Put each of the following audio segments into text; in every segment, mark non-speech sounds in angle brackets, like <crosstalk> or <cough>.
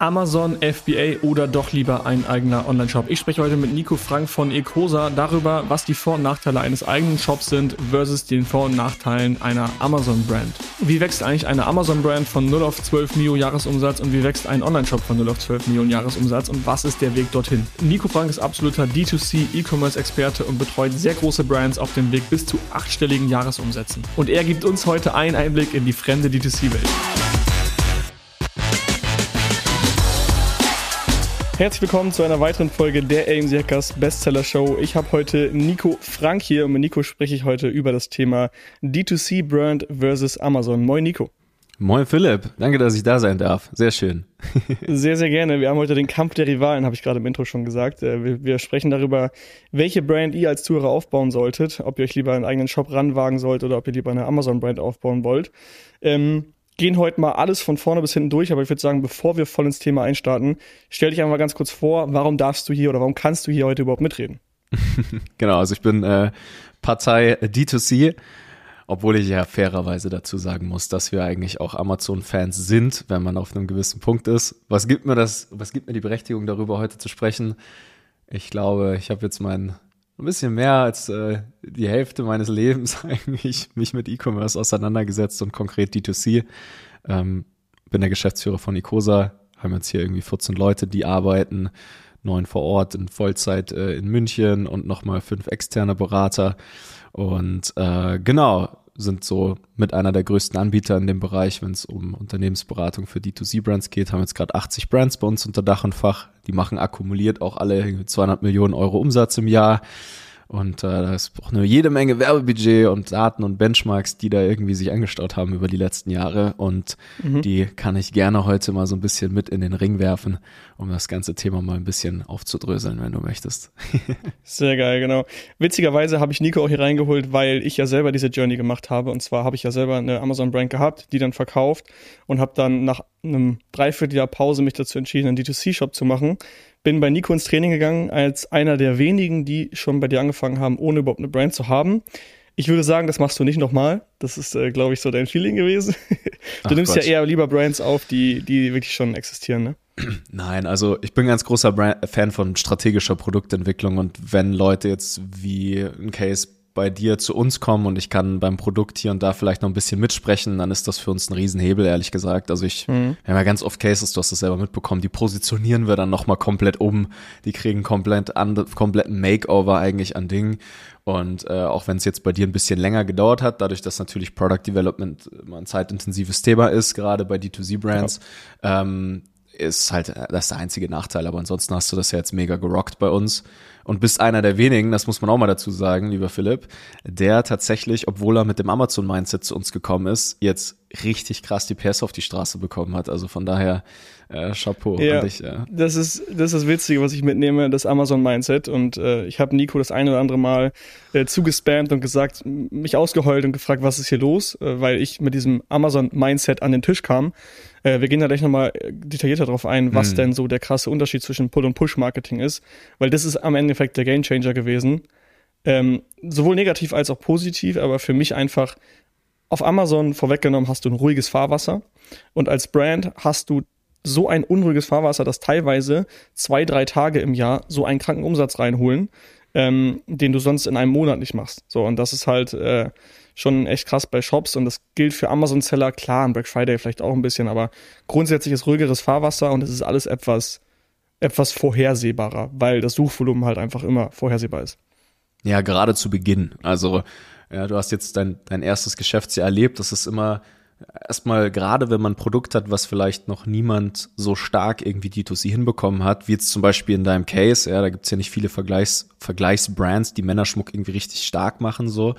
Amazon, FBA oder doch lieber ein eigener Online-Shop. Ich spreche heute mit Nico Frank von Ecosa darüber, was die Vor- und Nachteile eines eigenen Shops sind versus den Vor- und Nachteilen einer Amazon-Brand. Wie wächst eigentlich eine Amazon-Brand von 0 auf 12 Mio Jahresumsatz und wie wächst ein Online-Shop von 0 auf 12 Millionen Jahresumsatz und was ist der Weg dorthin? Nico Frank ist absoluter D2C E-Commerce-Experte und betreut sehr große Brands auf dem Weg bis zu achtstelligen Jahresumsätzen. Und er gibt uns heute einen Einblick in die fremde D2C-Welt. Herzlich willkommen zu einer weiteren Folge der AMC Hackers Bestseller Show. Ich habe heute Nico Frank hier und mit Nico spreche ich heute über das Thema D2C Brand versus Amazon. Moin Nico. Moin Philipp, danke, dass ich da sein darf. Sehr schön. <laughs> sehr, sehr gerne. Wir haben heute den Kampf der Rivalen, habe ich gerade im Intro schon gesagt. Äh, wir, wir, sprechen darüber, welche Brand ihr als Zuhörer aufbauen solltet, ob ihr euch lieber einen eigenen Shop ranwagen sollt oder ob ihr lieber eine Amazon-Brand aufbauen wollt. Ähm, gehen heute mal alles von vorne bis hinten durch, aber ich würde sagen, bevor wir voll ins Thema einstarten, stell dich einmal ganz kurz vor, warum darfst du hier oder warum kannst du hier heute überhaupt mitreden? <laughs> genau, also ich bin äh, Partei D2C, obwohl ich ja fairerweise dazu sagen muss, dass wir eigentlich auch Amazon-Fans sind, wenn man auf einem gewissen Punkt ist. Was gibt mir das, was gibt mir die Berechtigung, darüber heute zu sprechen? Ich glaube, ich habe jetzt mein ein bisschen mehr als äh, die Hälfte meines Lebens <laughs> eigentlich mich mit E-Commerce auseinandergesetzt und konkret D2C. Ähm, bin der Geschäftsführer von Icosa, haben jetzt hier irgendwie 14 Leute, die arbeiten, neun vor Ort in Vollzeit äh, in München und nochmal fünf externe Berater. Und äh, genau, sind so mit einer der größten Anbieter in dem Bereich, wenn es um Unternehmensberatung für D2C-Brands geht, haben jetzt gerade 80 Brands bei uns unter Dach und Fach. Die machen akkumuliert auch alle 200 Millionen Euro Umsatz im Jahr. Und äh, da ist auch eine jede Menge Werbebudget und Daten und Benchmarks, die da irgendwie sich angestaut haben über die letzten Jahre. Und mhm. die kann ich gerne heute mal so ein bisschen mit in den Ring werfen, um das ganze Thema mal ein bisschen aufzudröseln, wenn du möchtest. <laughs> Sehr geil, genau. Witzigerweise habe ich Nico auch hier reingeholt, weil ich ja selber diese Journey gemacht habe. Und zwar habe ich ja selber eine Amazon-Brand gehabt, die dann verkauft und habe dann nach einem Dreivierteljahr Pause mich dazu entschieden, einen D2C-Shop zu machen bin bei Nico ins Training gegangen als einer der wenigen, die schon bei dir angefangen haben, ohne überhaupt eine Brand zu haben. Ich würde sagen, das machst du nicht nochmal. Das ist, äh, glaube ich, so dein Feeling gewesen. <laughs> du Ach nimmst Gott. ja eher lieber Brands auf, die, die wirklich schon existieren, ne? <clears throat> Nein, also ich bin ganz großer Brand Fan von strategischer Produktentwicklung und wenn Leute jetzt wie ein Case bei dir zu uns kommen und ich kann beim Produkt hier und da vielleicht noch ein bisschen mitsprechen, dann ist das für uns ein Riesenhebel, ehrlich gesagt. Also ich, mhm. wir haben ja ganz oft Cases, du hast das selber mitbekommen, die positionieren wir dann nochmal komplett um, die kriegen komplett an, kompletten Makeover eigentlich an Dingen. Und äh, auch wenn es jetzt bei dir ein bisschen länger gedauert hat, dadurch, dass natürlich Product Development immer ein zeitintensives Thema ist, gerade bei D2C-Brands, ja. ähm, ist halt das ist der einzige Nachteil. Aber ansonsten hast du das ja jetzt mega gerockt bei uns und bist einer der wenigen, das muss man auch mal dazu sagen, lieber Philipp, der tatsächlich, obwohl er mit dem Amazon-Mindset zu uns gekommen ist, jetzt richtig krass die PS auf die Straße bekommen hat. Also von daher äh, Chapeau ja, an dich. Ja. Das ist das ist das Witzige, was ich mitnehme, das Amazon-Mindset. Und äh, ich habe Nico das eine oder andere Mal äh, zugespammt und gesagt, mich ausgeheult und gefragt, was ist hier los, äh, weil ich mit diesem Amazon-Mindset an den Tisch kam. Äh, wir gehen da gleich nochmal äh, detaillierter drauf ein, was hm. denn so der krasse Unterschied zwischen Pull- und Push-Marketing ist, weil das ist am Endeffekt der Gamechanger gewesen. Ähm, sowohl negativ als auch positiv, aber für mich einfach auf Amazon vorweggenommen hast du ein ruhiges Fahrwasser und als Brand hast du so ein unruhiges Fahrwasser, dass teilweise zwei, drei Tage im Jahr so einen kranken Umsatz reinholen, ähm, den du sonst in einem Monat nicht machst. So, und das ist halt äh, schon echt krass bei Shops und das gilt für Amazon-Seller, klar, am Black Friday vielleicht auch ein bisschen, aber grundsätzlich ist ruhigeres Fahrwasser und es ist alles etwas, etwas vorhersehbarer, weil das Suchvolumen halt einfach immer vorhersehbar ist. Ja, gerade zu Beginn. Also, ja, du hast jetzt dein, dein erstes Geschäftsjahr erlebt, das ist immer erstmal gerade wenn man ein Produkt hat, was vielleicht noch niemand so stark irgendwie D2C hinbekommen hat, wie jetzt zum Beispiel in deinem Case, ja, da gibt's ja nicht viele Vergleichs, Vergleichsbrands, die Männerschmuck irgendwie richtig stark machen, so.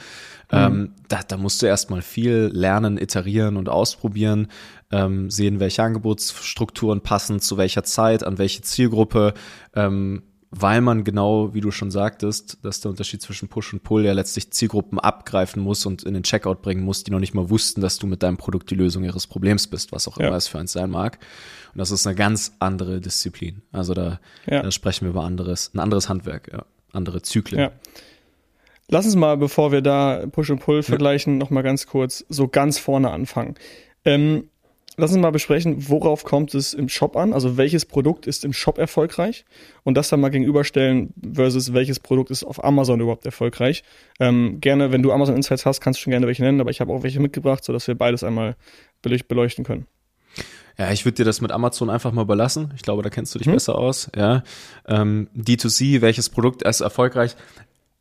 Mhm. Ähm, da, da musst du erstmal viel lernen, iterieren und ausprobieren, ähm, sehen, welche Angebotsstrukturen passen, zu welcher Zeit, an welche Zielgruppe, ähm, weil man genau, wie du schon sagtest, dass der Unterschied zwischen Push und Pull ja letztlich Zielgruppen abgreifen muss und in den Checkout bringen muss, die noch nicht mal wussten, dass du mit deinem Produkt die Lösung ihres Problems bist, was auch immer es für eins sein mag. Und das ist eine ganz andere Disziplin. Also da, ja. da sprechen wir über anderes, ein anderes Handwerk, ja, andere Zyklen. Ja. Lass uns mal, bevor wir da Push und Pull vergleichen, ja. noch mal ganz kurz so ganz vorne anfangen. Ähm, lass uns mal besprechen, worauf kommt es im Shop an? Also welches Produkt ist im Shop erfolgreich? Und das dann mal gegenüberstellen versus welches Produkt ist auf Amazon überhaupt erfolgreich. Ähm, gerne, wenn du Amazon Insights hast, kannst du schon gerne welche nennen, aber ich habe auch welche mitgebracht, sodass wir beides einmal beleuchten können. Ja, ich würde dir das mit Amazon einfach mal überlassen. Ich glaube, da kennst du dich hm. besser aus. Ja, ähm, D2C, welches Produkt ist erfolgreich?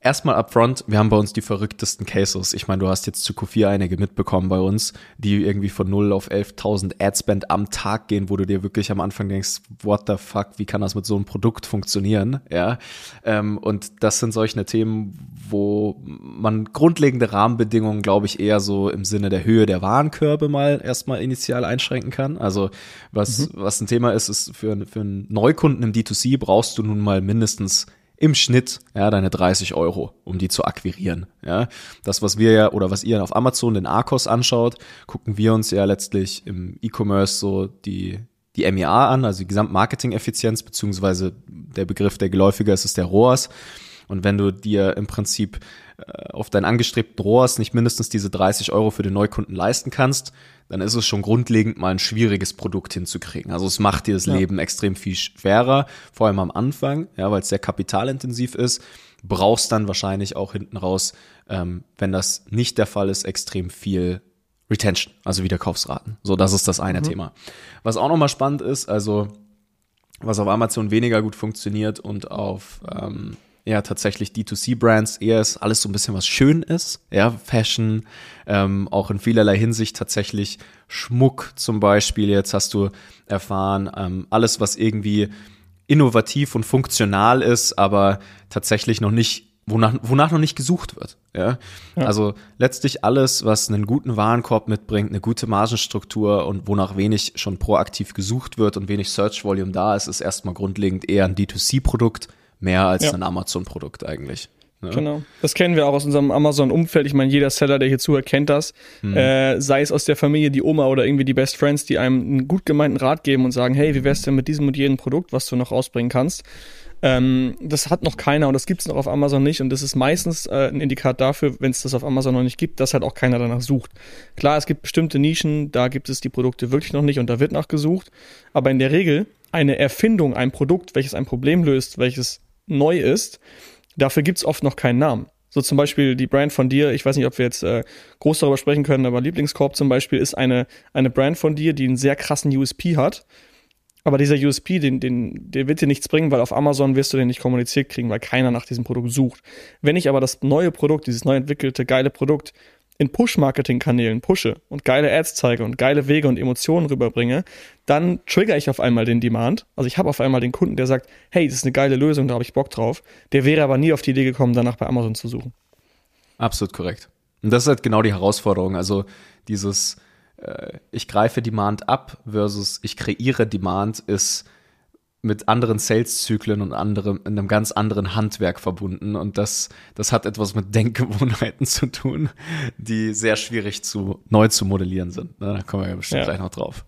Erstmal upfront, wir haben bei uns die verrücktesten Cases. Ich meine, du hast jetzt zu Q4 einige mitbekommen bei uns, die irgendwie von 0 auf 11.000 Adspend am Tag gehen, wo du dir wirklich am Anfang denkst, what the fuck, wie kann das mit so einem Produkt funktionieren? Ja, ähm, und das sind solche Themen, wo man grundlegende Rahmenbedingungen, glaube ich, eher so im Sinne der Höhe der Warenkörbe mal erstmal initial einschränken kann. Also was, mhm. was ein Thema ist, ist für, für einen Neukunden im D2C brauchst du nun mal mindestens im Schnitt ja deine 30 Euro, um die zu akquirieren. Ja, das was wir ja oder was ihr auf Amazon den Arcos anschaut, gucken wir uns ja letztlich im E-Commerce so die die MEA an, also die Gesamtmarketing-Effizienz beziehungsweise der Begriff, der geläufiger ist, ist der ROAS. Und wenn du dir im Prinzip äh, auf deinen angestrebten ROAS nicht mindestens diese 30 Euro für den Neukunden leisten kannst, dann ist es schon grundlegend mal ein schwieriges Produkt hinzukriegen. Also es macht dir das ja. Leben extrem viel schwerer, vor allem am Anfang, ja, weil es sehr kapitalintensiv ist. Brauchst dann wahrscheinlich auch hinten raus, ähm, wenn das nicht der Fall ist, extrem viel Retention, also Wiederkaufsraten. So, das ist das eine mhm. Thema. Was auch nochmal spannend ist, also was auf Amazon weniger gut funktioniert und auf ähm, ja tatsächlich D2C-Brands eher ist alles so ein bisschen was schön ist, ja, Fashion, ähm, auch in vielerlei Hinsicht tatsächlich Schmuck zum Beispiel, jetzt hast du erfahren, ähm, alles, was irgendwie innovativ und funktional ist, aber tatsächlich noch nicht, wonach, wonach noch nicht gesucht wird. Ja? ja? Also letztlich alles, was einen guten Warenkorb mitbringt, eine gute Margenstruktur und wonach wenig schon proaktiv gesucht wird und wenig Search Volume da ist, ist erstmal grundlegend eher ein D2C-Produkt mehr als ja. ein Amazon-Produkt eigentlich. Ne? Genau. Das kennen wir auch aus unserem Amazon-Umfeld. Ich meine, jeder Seller, der hier zuhört, kennt das. Mhm. Äh, sei es aus der Familie, die Oma oder irgendwie die Best Friends, die einem einen gut gemeinten Rat geben und sagen, hey, wie wär's denn mit diesem und jenem Produkt, was du noch rausbringen kannst? Ähm, das hat noch keiner und das gibt's noch auf Amazon nicht und das ist meistens äh, ein Indikat dafür, wenn es das auf Amazon noch nicht gibt, dass halt auch keiner danach sucht. Klar, es gibt bestimmte Nischen, da gibt es die Produkte wirklich noch nicht und da wird nachgesucht, aber in der Regel eine Erfindung, ein Produkt, welches ein Problem löst, welches neu ist, dafür gibt's oft noch keinen Namen. So zum Beispiel die Brand von dir, ich weiß nicht, ob wir jetzt äh, groß darüber sprechen können, aber Lieblingskorb zum Beispiel ist eine, eine Brand von dir, die einen sehr krassen USP hat. Aber dieser USP, den, den, der wird dir nichts bringen, weil auf Amazon wirst du den nicht kommuniziert kriegen, weil keiner nach diesem Produkt sucht. Wenn ich aber das neue Produkt, dieses neu entwickelte, geile Produkt in Push-Marketing-Kanälen pushe und geile Ads zeige und geile Wege und Emotionen rüberbringe, dann trigger ich auf einmal den Demand. Also ich habe auf einmal den Kunden, der sagt, hey, das ist eine geile Lösung, da habe ich Bock drauf. Der wäre aber nie auf die Idee gekommen, danach bei Amazon zu suchen. Absolut korrekt. Und das ist halt genau die Herausforderung. Also dieses, äh, ich greife Demand ab versus ich kreiere Demand ist mit anderen Sales-Zyklen und anderem, in einem ganz anderen Handwerk verbunden. Und das, das hat etwas mit Denkgewohnheiten zu tun, die sehr schwierig zu, neu zu modellieren sind. Da kommen wir ja bestimmt ja. gleich noch drauf.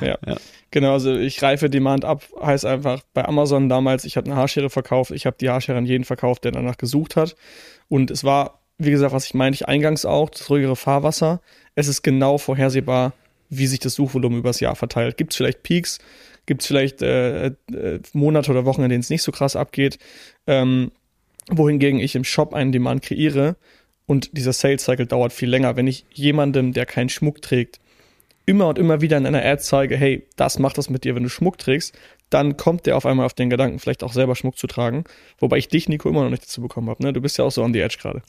Ja. ja. Genau, also ich reife Demand ab, heißt einfach bei Amazon damals, ich habe eine Haarschere verkauft, ich habe die Haarschere an jeden verkauft, der danach gesucht hat. Und es war, wie gesagt, was ich meinte, eingangs auch, das ruhigere Fahrwasser. Es ist genau vorhersehbar, wie sich das Suchvolumen übers Jahr verteilt. Gibt es vielleicht Peaks, gibt es vielleicht äh, äh, Monate oder Wochen, in denen es nicht so krass abgeht. Ähm, wohingegen ich im Shop einen Demand kreiere und dieser Sales Cycle dauert viel länger. Wenn ich jemandem, der keinen Schmuck trägt, immer und immer wieder in einer Ad zeige, hey, das macht das mit dir, wenn du Schmuck trägst, dann kommt der auf einmal auf den Gedanken, vielleicht auch selber Schmuck zu tragen. Wobei ich dich, Nico, immer noch nicht dazu bekommen habe. Ne? Du bist ja auch so on the edge gerade.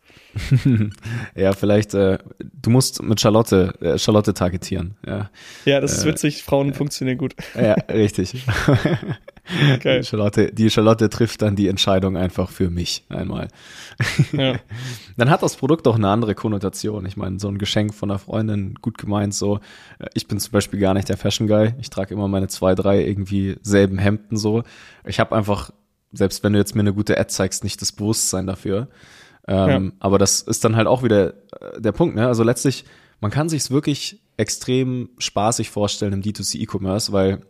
<laughs> ja, vielleicht, äh, du musst mit Charlotte, äh, Charlotte targetieren. Ja, ja das ist äh, witzig. Frauen funktionieren gut. ja, richtig. <laughs> Okay. Charlotte, die Charlotte trifft dann die Entscheidung einfach für mich einmal. Ja. <laughs> dann hat das Produkt auch eine andere Konnotation. Ich meine, so ein Geschenk von einer Freundin, gut gemeint, so. Ich bin zum Beispiel gar nicht der Fashion Guy. Ich trage immer meine zwei, drei irgendwie selben Hemden so. Ich habe einfach, selbst wenn du jetzt mir eine gute Ad zeigst, nicht das Bewusstsein dafür. Ähm, ja. Aber das ist dann halt auch wieder äh, der Punkt, ne? Also letztlich, man kann sich's wirklich extrem spaßig vorstellen im D2C E-Commerce, weil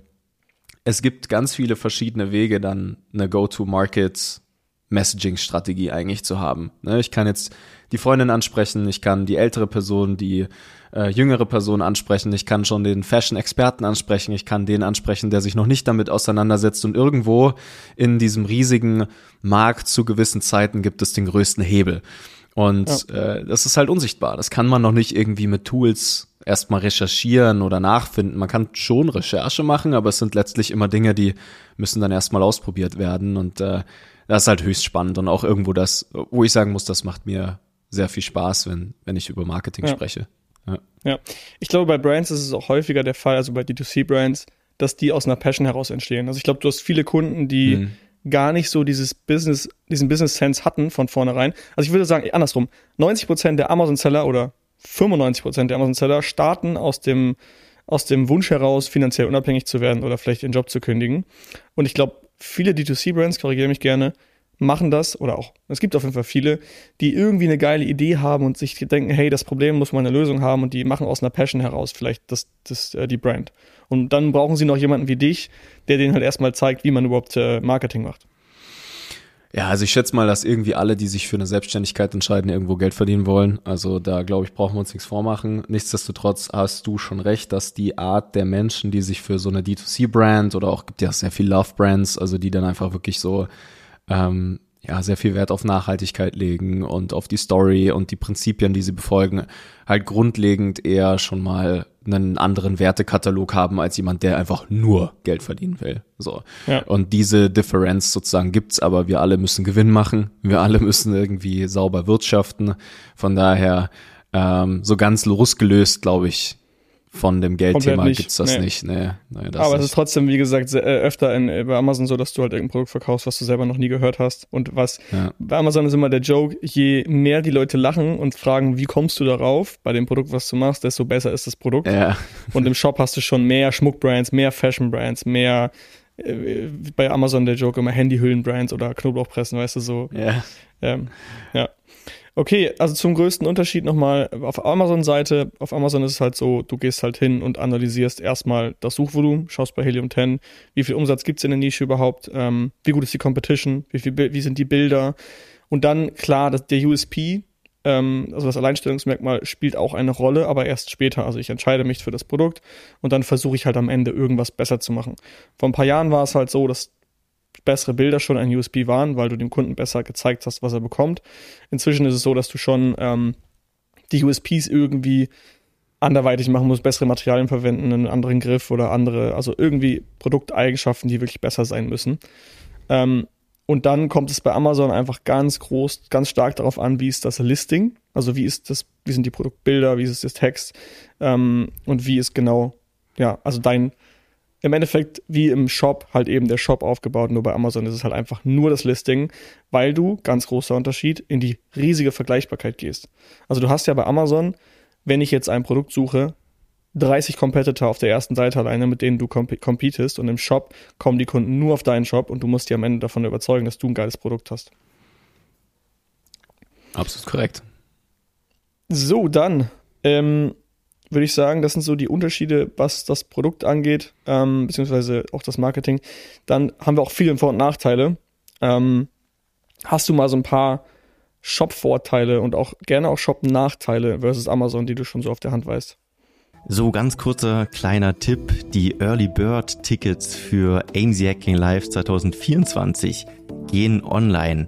es gibt ganz viele verschiedene Wege, dann eine Go-to-Market Messaging-Strategie eigentlich zu haben. Ne? Ich kann jetzt die Freundin ansprechen, ich kann die ältere Person, die äh, jüngere Person ansprechen, ich kann schon den Fashion-Experten ansprechen, ich kann den ansprechen, der sich noch nicht damit auseinandersetzt und irgendwo in diesem riesigen Markt zu gewissen Zeiten gibt es den größten Hebel. Und ja. äh, das ist halt unsichtbar. Das kann man noch nicht irgendwie mit Tools erstmal recherchieren oder nachfinden. Man kann schon Recherche machen, aber es sind letztlich immer Dinge, die müssen dann erstmal ausprobiert werden. Und äh, das ist halt höchst spannend und auch irgendwo das, wo ich sagen muss, das macht mir sehr viel Spaß, wenn, wenn ich über Marketing ja. spreche. Ja. ja, ich glaube, bei Brands ist es auch häufiger der Fall, also bei D2C-Brands, dass die aus einer Passion heraus entstehen. Also ich glaube, du hast viele Kunden, die mhm. gar nicht so dieses Business, diesen Business-Sense hatten von vornherein. Also ich würde sagen, andersrum, 90 Prozent der Amazon-Seller oder 95 Prozent der Amazon-Seller starten aus dem, aus dem Wunsch heraus, finanziell unabhängig zu werden oder vielleicht ihren Job zu kündigen. Und ich glaube, viele D2C-Brands, korrigiere mich gerne, machen das oder auch, es gibt auf jeden Fall viele, die irgendwie eine geile Idee haben und sich denken, hey, das Problem muss man eine Lösung haben und die machen aus einer Passion heraus vielleicht das, das, äh, die Brand. Und dann brauchen sie noch jemanden wie dich, der denen halt erstmal zeigt, wie man überhaupt äh, Marketing macht. Ja, also ich schätze mal, dass irgendwie alle, die sich für eine Selbstständigkeit entscheiden, irgendwo Geld verdienen wollen. Also da glaube ich, brauchen wir uns nichts vormachen. Nichtsdestotrotz hast du schon recht, dass die Art der Menschen, die sich für so eine D2C-Brand oder auch gibt ja sehr viel Love-Brands, also die dann einfach wirklich so ähm, ja, sehr viel Wert auf Nachhaltigkeit legen und auf die Story und die Prinzipien, die sie befolgen, halt grundlegend eher schon mal einen anderen Wertekatalog haben als jemand, der einfach nur Geld verdienen will. So. Ja. Und diese Differenz sozusagen gibt's, aber wir alle müssen Gewinn machen. Wir alle müssen irgendwie sauber wirtschaften. Von daher, ähm, so ganz losgelöst, glaube ich, von dem Geldthema gibt's das nee. nicht. Nee, nee, das Aber nicht. es ist trotzdem, wie gesagt, äh, öfter in, bei Amazon so, dass du halt irgendein Produkt verkaufst, was du selber noch nie gehört hast. Und was ja. bei Amazon ist immer der Joke, je mehr die Leute lachen und fragen, wie kommst du darauf, bei dem Produkt, was du machst, desto besser ist das Produkt. Ja. Und im Shop hast du schon mehr Schmuckbrands, mehr Fashion-Brands, mehr äh, bei Amazon der Joke immer Handyhüllen-Brands oder Knoblauchpressen, weißt du, so. Ja. Ähm, ja. Okay, also zum größten Unterschied nochmal auf Amazon-Seite. Auf Amazon ist es halt so, du gehst halt hin und analysierst erstmal das Suchvolumen, schaust bei Helium 10, wie viel Umsatz gibt es in der Nische überhaupt, ähm, wie gut ist die Competition, wie, viel, wie sind die Bilder. Und dann, klar, das, der USP, ähm, also das Alleinstellungsmerkmal, spielt auch eine Rolle, aber erst später. Also ich entscheide mich für das Produkt und dann versuche ich halt am Ende irgendwas besser zu machen. Vor ein paar Jahren war es halt so, dass bessere Bilder schon ein USB waren, weil du dem Kunden besser gezeigt hast, was er bekommt. Inzwischen ist es so, dass du schon ähm, die USPs irgendwie anderweitig machen musst, bessere Materialien verwenden, einen anderen Griff oder andere, also irgendwie Produkteigenschaften, die wirklich besser sein müssen. Ähm, und dann kommt es bei Amazon einfach ganz groß, ganz stark darauf an, wie ist das Listing, also wie ist das, wie sind die Produktbilder, wie ist das Text ähm, und wie ist genau, ja, also dein im Endeffekt wie im Shop halt eben der Shop aufgebaut. Nur bei Amazon ist es halt einfach nur das Listing, weil du, ganz großer Unterschied, in die riesige Vergleichbarkeit gehst. Also du hast ja bei Amazon, wenn ich jetzt ein Produkt suche, 30 Competitor auf der ersten Seite alleine, mit denen du comp competest und im Shop kommen die Kunden nur auf deinen Shop und du musst die am Ende davon überzeugen, dass du ein geiles Produkt hast. Absolut korrekt. So, dann ähm, würde ich sagen, das sind so die Unterschiede, was das Produkt angeht, ähm, beziehungsweise auch das Marketing. Dann haben wir auch viele Vor- und Nachteile. Ähm, hast du mal so ein paar Shop-Vorteile und auch gerne auch Shop-Nachteile versus Amazon, die du schon so auf der Hand weißt? So, ganz kurzer kleiner Tipp. Die Early Bird Tickets für AMZ Hacking Live 2024 gehen online.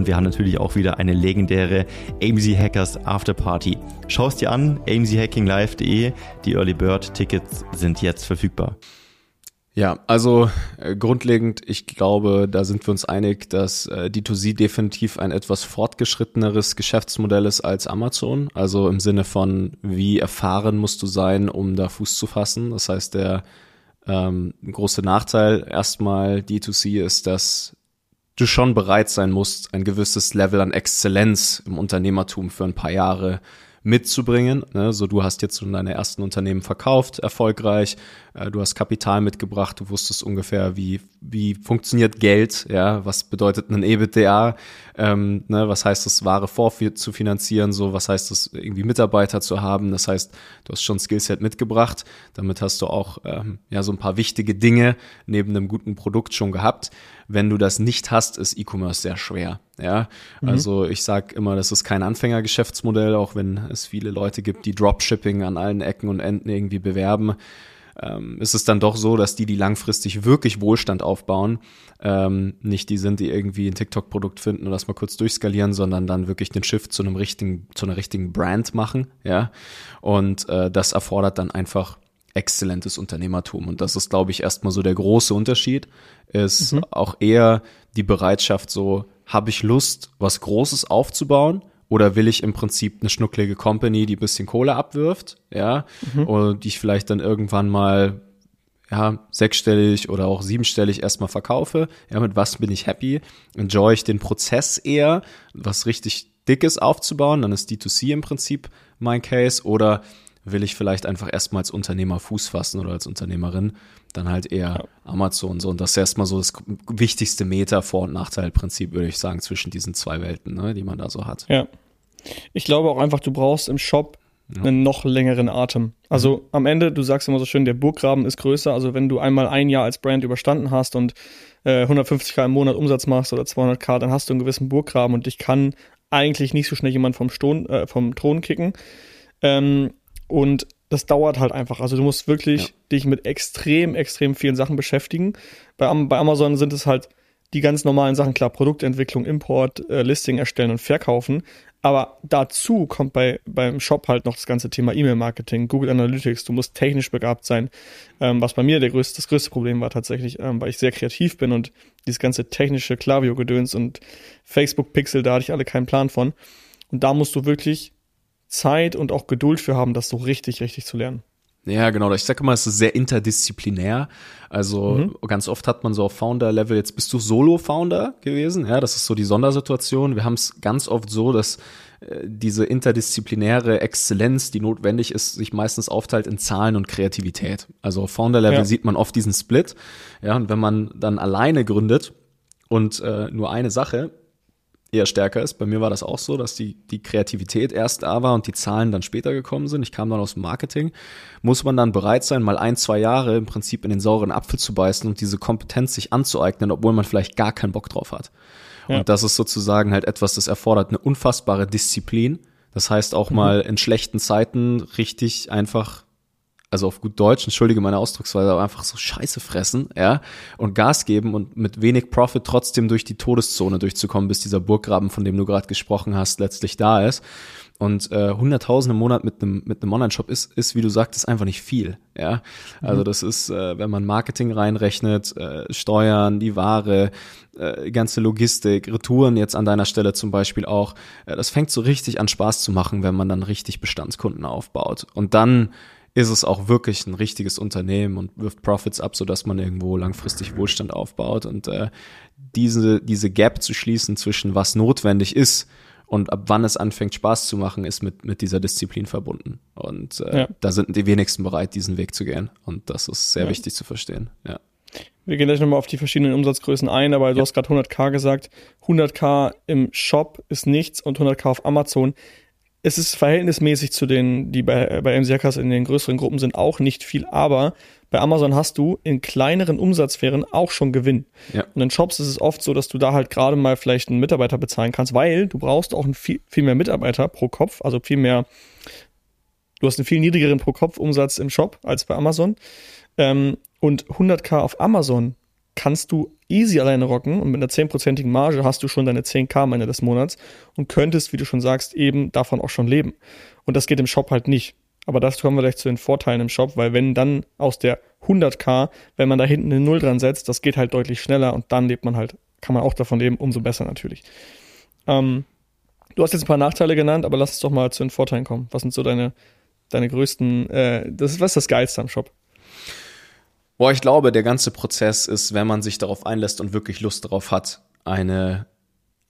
und wir haben natürlich auch wieder eine legendäre AMZ Hackers Afterparty. Schau es dir an, amzhackinglive.de. Die Early Bird Tickets sind jetzt verfügbar. Ja, also äh, grundlegend, ich glaube, da sind wir uns einig, dass äh, D2C definitiv ein etwas fortgeschritteneres Geschäftsmodell ist als Amazon. Also im Sinne von, wie erfahren musst du sein, um da Fuß zu fassen. Das heißt, der ähm, große Nachteil erstmal D2C ist, dass du schon bereit sein musst, ein gewisses Level an Exzellenz im Unternehmertum für ein paar Jahre mitzubringen. Ne? So, du hast jetzt schon deine ersten Unternehmen verkauft, erfolgreich. Äh, du hast Kapital mitgebracht. Du wusstest ungefähr, wie, wie funktioniert Geld. Ja, was bedeutet ein EBITDA? Ähm, ne? Was heißt es, Ware vorzufinanzieren? So, was heißt es, irgendwie Mitarbeiter zu haben? Das heißt, du hast schon Skillset mitgebracht. Damit hast du auch, ähm, ja, so ein paar wichtige Dinge neben einem guten Produkt schon gehabt. Wenn du das nicht hast, ist E-Commerce sehr schwer. Ja, mhm. also ich sage immer, das ist kein Anfängergeschäftsmodell, auch wenn es viele Leute gibt, die Dropshipping an allen Ecken und Enden irgendwie bewerben. Ähm, ist es dann doch so, dass die, die langfristig wirklich Wohlstand aufbauen, ähm, nicht die sind, die irgendwie ein TikTok-Produkt finden und das mal kurz durchskalieren, sondern dann wirklich den Shift zu einem richtigen, zu einer richtigen Brand machen, ja. Und äh, das erfordert dann einfach exzellentes Unternehmertum. Und das ist, glaube ich, erstmal so der große Unterschied, ist mhm. auch eher die Bereitschaft so, habe ich Lust, was Großes aufzubauen? Oder will ich im Prinzip eine schnucklige Company, die ein bisschen Kohle abwirft, ja, mhm. und die ich vielleicht dann irgendwann mal ja, sechsstellig oder auch siebenstellig erstmal verkaufe. Ja, mit was bin ich happy? Enjoy ich den Prozess eher, was richtig Dickes aufzubauen, dann ist D2C im Prinzip mein Case. Oder will ich vielleicht einfach erstmal als Unternehmer Fuß fassen oder als Unternehmerin, dann halt eher ja. Amazon so. Und das ist erstmal so das wichtigste Meta, Vor- und Nachteilprinzip, würde ich sagen, zwischen diesen zwei Welten, ne, die man da so hat. Ja. Ich glaube auch einfach, du brauchst im Shop ja. einen noch längeren Atem. Also mhm. am Ende, du sagst immer so schön, der Burggraben ist größer. Also wenn du einmal ein Jahr als Brand überstanden hast und äh, 150k im Monat Umsatz machst oder 200k, dann hast du einen gewissen Burggraben und dich kann eigentlich nicht so schnell jemand vom, Ston, äh, vom Thron kicken. Ähm, und das dauert halt einfach. Also du musst wirklich ja. dich mit extrem, extrem vielen Sachen beschäftigen. Bei, bei Amazon sind es halt die ganz normalen Sachen, klar, Produktentwicklung, Import, äh, Listing erstellen und verkaufen. Aber dazu kommt bei, beim Shop halt noch das ganze Thema E-Mail-Marketing, Google Analytics, du musst technisch begabt sein, ähm, was bei mir der größte, das größte Problem war tatsächlich, ähm, weil ich sehr kreativ bin und dieses ganze technische Klaviyo-Gedöns und Facebook-Pixel, da hatte ich alle keinen Plan von. Und da musst du wirklich Zeit und auch Geduld für haben, das so richtig, richtig zu lernen. Ja, genau. Ich sage immer, es ist sehr interdisziplinär. Also mhm. ganz oft hat man so auf Founder-Level, jetzt bist du Solo-Founder gewesen. Ja, das ist so die Sondersituation. Wir haben es ganz oft so, dass äh, diese interdisziplinäre Exzellenz, die notwendig ist, sich meistens aufteilt in Zahlen und Kreativität. Also auf Founder-Level ja. sieht man oft diesen Split. Ja, und wenn man dann alleine gründet und äh, nur eine Sache, eher stärker ist. Bei mir war das auch so, dass die, die Kreativität erst da war und die Zahlen dann später gekommen sind. Ich kam dann aus dem Marketing. Muss man dann bereit sein, mal ein, zwei Jahre im Prinzip in den sauren Apfel zu beißen und diese Kompetenz sich anzueignen, obwohl man vielleicht gar keinen Bock drauf hat. Ja. Und das ist sozusagen halt etwas, das erfordert eine unfassbare Disziplin. Das heißt auch mhm. mal in schlechten Zeiten richtig einfach also auf gut Deutsch, entschuldige meine Ausdrucksweise, aber einfach so Scheiße fressen, ja, und Gas geben und mit wenig Profit trotzdem durch die Todeszone durchzukommen, bis dieser Burggraben, von dem du gerade gesprochen hast, letztlich da ist. Und äh, 100.000 im Monat mit einem mit einem Online-Shop ist, ist, wie du sagtest, einfach nicht viel. Ja, also mhm. das ist, äh, wenn man Marketing reinrechnet, äh, Steuern, die Ware, äh, ganze Logistik, Retouren jetzt an deiner Stelle zum Beispiel auch. Äh, das fängt so richtig an Spaß zu machen, wenn man dann richtig Bestandskunden aufbaut. Und dann ist es auch wirklich ein richtiges Unternehmen und wirft Profits ab, sodass man irgendwo langfristig Wohlstand aufbaut. Und äh, diese, diese Gap zu schließen zwischen was notwendig ist und ab wann es anfängt Spaß zu machen, ist mit, mit dieser Disziplin verbunden. Und äh, ja. da sind die wenigsten bereit, diesen Weg zu gehen. Und das ist sehr ja. wichtig zu verstehen. Ja. Wir gehen gleich nochmal auf die verschiedenen Umsatzgrößen ein, aber du ja. hast gerade 100k gesagt. 100k im Shop ist nichts und 100k auf Amazon es ist verhältnismäßig zu den, die bei, bei MCHs in den größeren Gruppen sind, auch nicht viel, aber bei Amazon hast du in kleineren Umsatzsphären auch schon Gewinn. Ja. Und in Shops ist es oft so, dass du da halt gerade mal vielleicht einen Mitarbeiter bezahlen kannst, weil du brauchst auch viel, viel mehr Mitarbeiter pro Kopf, also viel mehr, du hast einen viel niedrigeren pro Kopf Umsatz im Shop als bei Amazon. Ähm, und 100k auf Amazon kannst du easy alleine rocken und mit einer 10%igen Marge hast du schon deine 10k am Ende des Monats und könntest, wie du schon sagst, eben davon auch schon leben. Und das geht im Shop halt nicht. Aber das kommen wir gleich zu den Vorteilen im Shop, weil wenn dann aus der 100k, wenn man da hinten eine Null dran setzt, das geht halt deutlich schneller und dann lebt man halt, kann man auch davon leben, umso besser natürlich. Ähm, du hast jetzt ein paar Nachteile genannt, aber lass uns doch mal zu den Vorteilen kommen. Was sind so deine, deine größten, äh, das, was ist das Geilste am Shop? Boah, ich glaube, der ganze Prozess ist, wenn man sich darauf einlässt und wirklich Lust darauf hat, eine,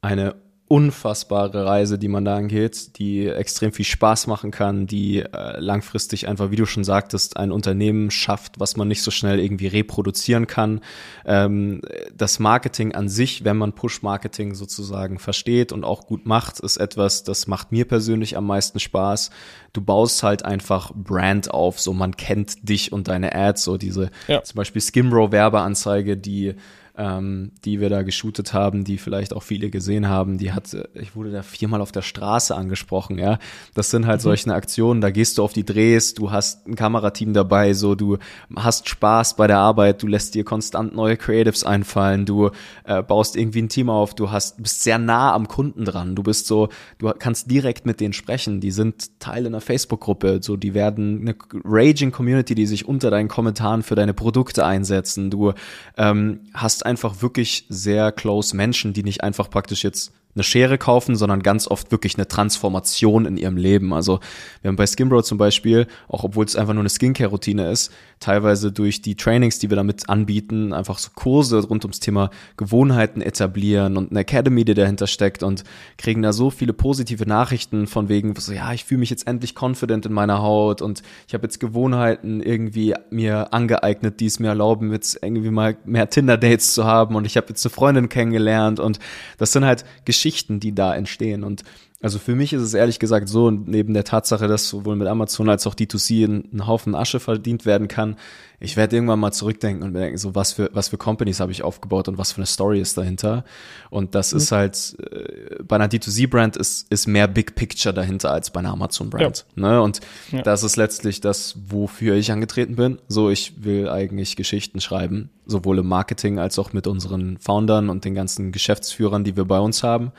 eine unfassbare Reise, die man da angeht, die extrem viel Spaß machen kann, die äh, langfristig einfach, wie du schon sagtest, ein Unternehmen schafft, was man nicht so schnell irgendwie reproduzieren kann. Ähm, das Marketing an sich, wenn man Push-Marketing sozusagen versteht und auch gut macht, ist etwas, das macht mir persönlich am meisten Spaß. Du baust halt einfach Brand auf, so man kennt dich und deine Ads, so diese ja. zum Beispiel Skimbro Werbeanzeige, die ähm, die wir da geshootet haben, die vielleicht auch viele gesehen haben, die hat, ich wurde da viermal auf der Straße angesprochen, ja. Das sind halt mhm. solche Aktionen, da gehst du auf die Drehs, du hast ein Kamerateam dabei, so du hast Spaß bei der Arbeit, du lässt dir konstant neue Creatives einfallen, du äh, baust irgendwie ein Team auf, du hast, bist sehr nah am Kunden dran, du bist so, du kannst direkt mit denen sprechen, die sind Teil einer Facebook-Gruppe, so die werden eine raging Community, die sich unter deinen Kommentaren für deine Produkte einsetzen, du ähm, hast einfach wirklich sehr close Menschen, die nicht einfach praktisch jetzt eine Schere kaufen, sondern ganz oft wirklich eine Transformation in ihrem Leben. Also wir haben bei Skimbro zum Beispiel, auch obwohl es einfach nur eine Skincare-Routine ist, teilweise durch die Trainings, die wir damit anbieten, einfach so Kurse rund ums Thema Gewohnheiten etablieren und eine Academy, die dahinter steckt und kriegen da so viele positive Nachrichten von wegen, so ja, ich fühle mich jetzt endlich confident in meiner Haut und ich habe jetzt Gewohnheiten irgendwie mir angeeignet, die es mir erlauben, jetzt irgendwie mal mehr Tinder-Dates zu haben und ich habe jetzt eine Freundin kennengelernt und das sind halt Geschichten, Geschichten, die da entstehen. Und also für mich ist es ehrlich gesagt so, neben der Tatsache, dass sowohl mit Amazon als auch D2C ein, Haufen Asche verdient werden kann, ich werde irgendwann mal zurückdenken und mir denken, so was für, was für Companies habe ich aufgebaut und was für eine Story ist dahinter. Und das mhm. ist halt, äh, bei einer D2C-Brand ist, ist mehr Big Picture dahinter als bei einer Amazon-Brand. Ja. Ne? Und ja. das ist letztlich das, wofür ich angetreten bin. So, ich will eigentlich Geschichten schreiben, sowohl im Marketing als auch mit unseren Foundern und den ganzen Geschäftsführern, die wir bei uns haben.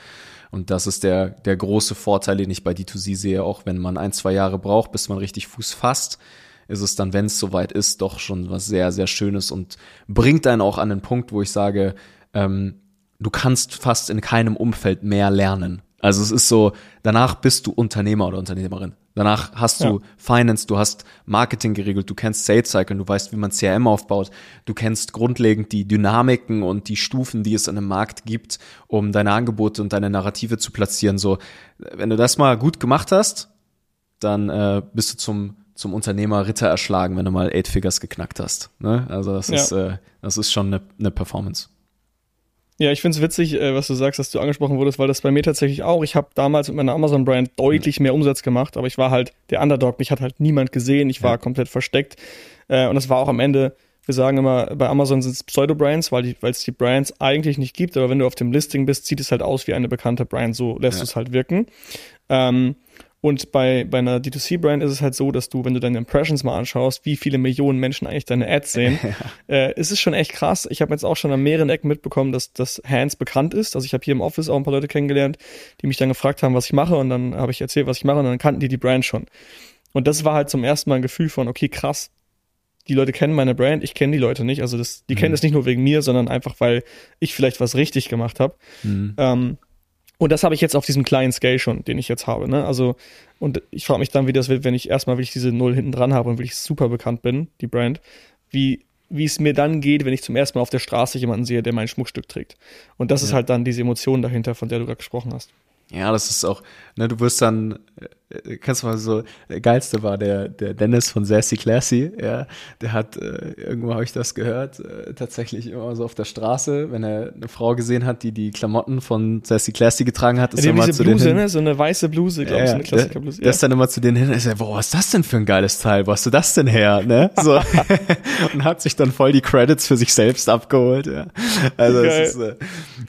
Und das ist der, der große Vorteil, den ich bei D2C sehe, auch wenn man ein, zwei Jahre braucht, bis man richtig Fuß fasst, ist es dann, wenn es soweit ist, doch schon was sehr, sehr Schönes und bringt einen auch an den Punkt, wo ich sage, ähm, du kannst fast in keinem Umfeld mehr lernen. Also es ist so, danach bist du Unternehmer oder Unternehmerin. Danach hast du ja. Finance, du hast Marketing geregelt, du kennst Sales Cycle, du weißt, wie man CRM aufbaut, du kennst grundlegend die Dynamiken und die Stufen, die es in einem Markt gibt, um deine Angebote und deine Narrative zu platzieren. So, wenn du das mal gut gemacht hast, dann äh, bist du zum zum Unternehmer Ritter erschlagen, wenn du mal Eight Figures geknackt hast. Ne? Also das ja. ist äh, das ist schon eine, eine Performance. Ja, ich finde es witzig, äh, was du sagst, dass du angesprochen wurdest, weil das bei mir tatsächlich auch. Ich habe damals mit meiner Amazon-Brand deutlich mehr Umsatz gemacht, aber ich war halt der Underdog. Mich hat halt niemand gesehen. Ich war ja. komplett versteckt. Äh, und das war auch am Ende, wir sagen immer, bei Amazon sind es Pseudo-Brands, weil es die Brands eigentlich nicht gibt. Aber wenn du auf dem Listing bist, sieht es halt aus wie eine bekannte Brand. So lässt ja. es halt wirken. Ähm, und bei, bei einer D2C-Brand ist es halt so, dass du, wenn du deine Impressions mal anschaust, wie viele Millionen Menschen eigentlich deine Ads sehen, <laughs> ja. äh, ist es schon echt krass. Ich habe jetzt auch schon an mehreren Ecken mitbekommen, dass das Hands bekannt ist. Also ich habe hier im Office auch ein paar Leute kennengelernt, die mich dann gefragt haben, was ich mache und dann habe ich erzählt, was ich mache und dann kannten die die Brand schon. Und das war halt zum ersten Mal ein Gefühl von, okay, krass, die Leute kennen meine Brand, ich kenne die Leute nicht. Also das, die mhm. kennen das nicht nur wegen mir, sondern einfach, weil ich vielleicht was richtig gemacht habe. Mhm. Ähm, und das habe ich jetzt auf diesem kleinen Scale schon, den ich jetzt habe. Ne? Also, und ich frage mich dann, wie das wird, wenn ich erstmal wirklich diese Null hinten dran habe und wirklich super bekannt bin, die Brand, wie, wie es mir dann geht, wenn ich zum ersten Mal auf der Straße jemanden sehe, der mein Schmuckstück trägt. Und das ja. ist halt dann diese Emotion dahinter, von der du gerade gesprochen hast. Ja, das ist auch, ne, du wirst dann, kannst du mal so, der geilste war der, der Dennis von Sassy Classy, ja, der hat, äh, irgendwo habe ich das gehört, äh, tatsächlich immer so auf der Straße, wenn er eine Frau gesehen hat, die die Klamotten von Sassy Classy getragen hat, ist ja, er immer zu Bluse, denen hin, ne? so eine weiße Bluse, glaube ja, ich, so eine Klassikerbluse. Der, der ist dann immer zu denen hin, ist er, boah, was ist das denn für ein geiles Teil, wo hast du das denn her, ne, so, <laughs> und hat sich dann voll die Credits für sich selbst abgeholt, ja, also das ist, äh,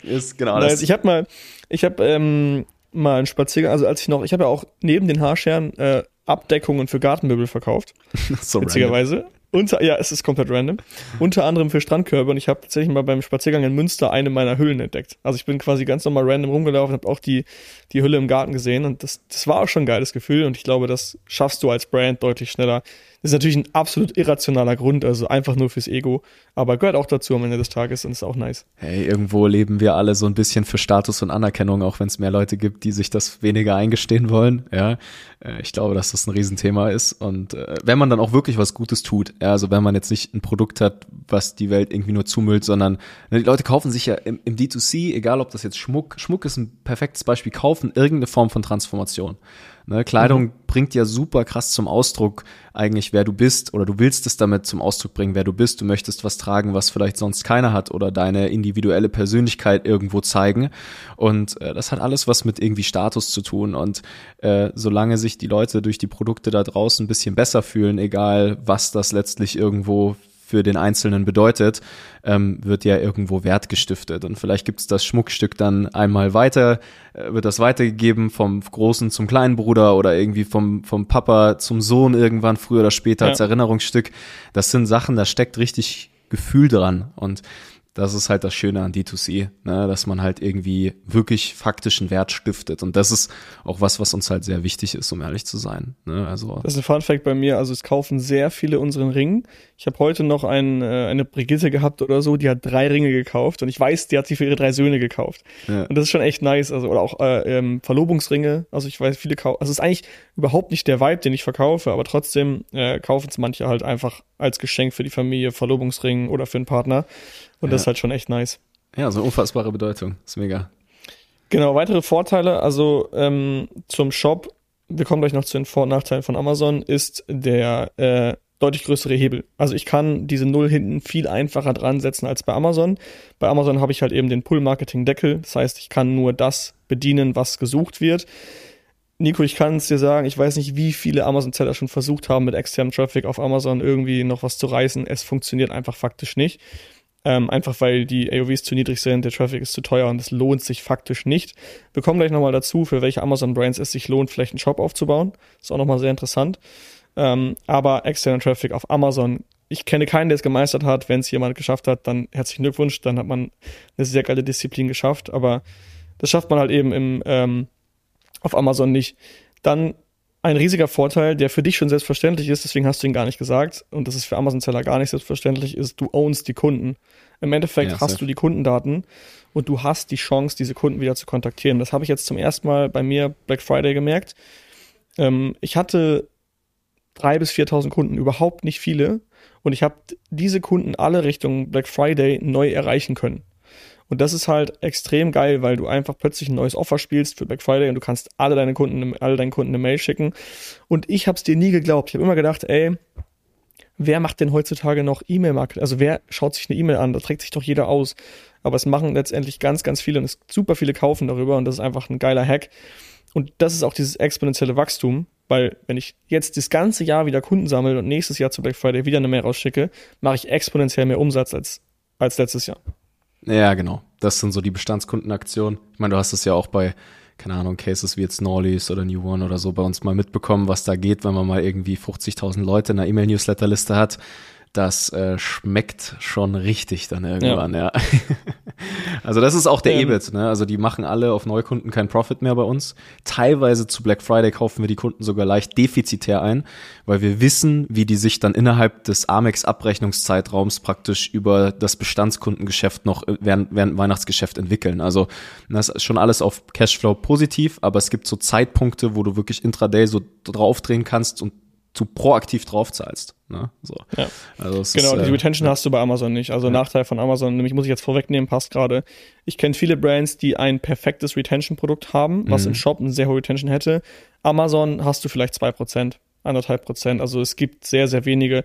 ist genau das. Also ich habe mal, ich habe ähm, mal einen Spaziergang, also als ich noch, ich habe ja auch neben den Haarscheren äh, Abdeckungen für Gartenmöbel verkauft. <laughs> so witzigerweise. Random. Unter, ja, es ist komplett random. Unter anderem für Strandkörbe und ich habe tatsächlich mal beim Spaziergang in Münster eine meiner Hüllen entdeckt. Also ich bin quasi ganz normal random rumgelaufen, habe auch die, die Hülle im Garten gesehen und das, das war auch schon ein geiles Gefühl und ich glaube, das schaffst du als Brand deutlich schneller, ist natürlich ein absolut irrationaler Grund, also einfach nur fürs Ego, aber gehört auch dazu am Ende des Tages und ist auch nice. Hey, irgendwo leben wir alle so ein bisschen für Status und Anerkennung, auch wenn es mehr Leute gibt, die sich das weniger eingestehen wollen. Ja, äh, ich glaube, dass das ein Riesenthema ist und äh, wenn man dann auch wirklich was Gutes tut, ja, also wenn man jetzt nicht ein Produkt hat, was die Welt irgendwie nur zumüllt, sondern ne, die Leute kaufen sich ja im, im D2C, egal ob das jetzt Schmuck, Schmuck ist ein perfektes Beispiel, kaufen irgendeine Form von Transformation. Ne, Kleidung mhm. bringt ja super krass zum Ausdruck eigentlich, wer du bist oder du willst es damit zum Ausdruck bringen, wer du bist. Du möchtest was tragen, was vielleicht sonst keiner hat oder deine individuelle Persönlichkeit irgendwo zeigen. Und äh, das hat alles was mit irgendwie Status zu tun. Und äh, solange sich die Leute durch die Produkte da draußen ein bisschen besser fühlen, egal was das letztlich irgendwo für den Einzelnen bedeutet, ähm, wird ja irgendwo Wert gestiftet. Und vielleicht gibt es das Schmuckstück dann einmal weiter, äh, wird das weitergegeben vom großen zum kleinen Bruder oder irgendwie vom, vom Papa zum Sohn irgendwann früher oder später ja. als Erinnerungsstück. Das sind Sachen, da steckt richtig Gefühl dran. Und das ist halt das Schöne an D2C, ne, dass man halt irgendwie wirklich faktischen Wert stiftet. Und das ist auch was, was uns halt sehr wichtig ist, um ehrlich zu sein. Ne, also das ist ein Fun Fact bei mir. Also es kaufen sehr viele unseren Ringen. Ich habe heute noch ein, äh, eine Brigitte gehabt oder so, die hat drei Ringe gekauft und ich weiß, die hat sie für ihre drei Söhne gekauft. Ja. Und das ist schon echt nice. Also oder auch äh, ähm, Verlobungsringe. Also ich weiß, viele kaufen. Also es ist eigentlich überhaupt nicht der Vibe, den ich verkaufe, aber trotzdem äh, kaufen es manche halt einfach als Geschenk für die Familie, Verlobungsring oder für einen Partner. Und ja. das ist halt schon echt nice. Ja, so unfassbare Bedeutung. ist mega. Genau, weitere Vorteile, also ähm, zum Shop, wir kommen gleich noch zu den Vor- und Nachteilen von Amazon, ist der äh, deutlich größere Hebel. Also ich kann diese Null hinten viel einfacher dran setzen als bei Amazon. Bei Amazon habe ich halt eben den Pull-Marketing-Deckel. Das heißt, ich kann nur das bedienen, was gesucht wird. Nico, ich kann es dir sagen, ich weiß nicht, wie viele Amazon-Seller schon versucht haben, mit externem Traffic auf Amazon irgendwie noch was zu reißen. Es funktioniert einfach faktisch nicht. Ähm, einfach weil die AOVs zu niedrig sind, der Traffic ist zu teuer und es lohnt sich faktisch nicht. Wir kommen gleich nochmal dazu, für welche Amazon-Brands es sich lohnt, vielleicht einen Shop aufzubauen. ist auch nochmal sehr interessant. Ähm, aber externer Traffic auf Amazon, ich kenne keinen, der es gemeistert hat. Wenn es jemand geschafft hat, dann herzlichen Glückwunsch, dann hat man eine sehr geile Disziplin geschafft. Aber das schafft man halt eben im, ähm, auf Amazon nicht. Dann ein riesiger Vorteil, der für dich schon selbstverständlich ist, deswegen hast du ihn gar nicht gesagt, und das ist für Amazon-Seller gar nicht selbstverständlich, ist, du ownst die Kunden. Im Endeffekt ja, hast du die Kundendaten und du hast die Chance, diese Kunden wieder zu kontaktieren. Das habe ich jetzt zum ersten Mal bei mir Black Friday gemerkt. Ähm, ich hatte drei bis 4.000 Kunden, überhaupt nicht viele. Und ich habe diese Kunden alle Richtung Black Friday neu erreichen können. Und das ist halt extrem geil, weil du einfach plötzlich ein neues Offer spielst für Black Friday und du kannst alle deine Kunden, alle deinen Kunden eine Mail schicken. Und ich habe es dir nie geglaubt. Ich habe immer gedacht, ey, wer macht denn heutzutage noch E-Mail-Marketing? Also wer schaut sich eine E-Mail an? Da trägt sich doch jeder aus. Aber es machen letztendlich ganz, ganz viele und es super viele kaufen darüber und das ist einfach ein geiler Hack. Und das ist auch dieses exponentielle Wachstum, weil wenn ich jetzt das ganze Jahr wieder Kunden sammle und nächstes Jahr zu Black Friday wieder eine Mail rausschicke, mache ich exponentiell mehr Umsatz als, als letztes Jahr. Ja, genau. Das sind so die Bestandskundenaktionen. Ich meine, du hast es ja auch bei, keine Ahnung, Cases wie jetzt Norleys oder New One oder so bei uns mal mitbekommen, was da geht, wenn man mal irgendwie 50.000 Leute in einer E-Mail-Newsletter-Liste hat das äh, schmeckt schon richtig dann irgendwann, ja. ja. <laughs> also das ist auch der ähm, EBIT, ne? Also die machen alle auf Neukunden keinen Profit mehr bei uns. Teilweise zu Black Friday kaufen wir die Kunden sogar leicht defizitär ein, weil wir wissen, wie die sich dann innerhalb des Amex-Abrechnungszeitraums praktisch über das Bestandskundengeschäft noch äh, während, während Weihnachtsgeschäft entwickeln. Also das ist schon alles auf Cashflow positiv, aber es gibt so Zeitpunkte, wo du wirklich intraday so draufdrehen kannst und zu proaktiv draufzahlst. Ne? So. Ja. Also genau, ist, die äh, Retention hast du bei Amazon nicht. Also ja. Nachteil von Amazon, nämlich muss ich jetzt vorwegnehmen, passt gerade. Ich kenne viele Brands, die ein perfektes Retention-Produkt haben, was mhm. im Shop eine sehr hohe Retention hätte. Amazon hast du vielleicht zwei Prozent, anderthalb Prozent. Also es gibt sehr, sehr wenige.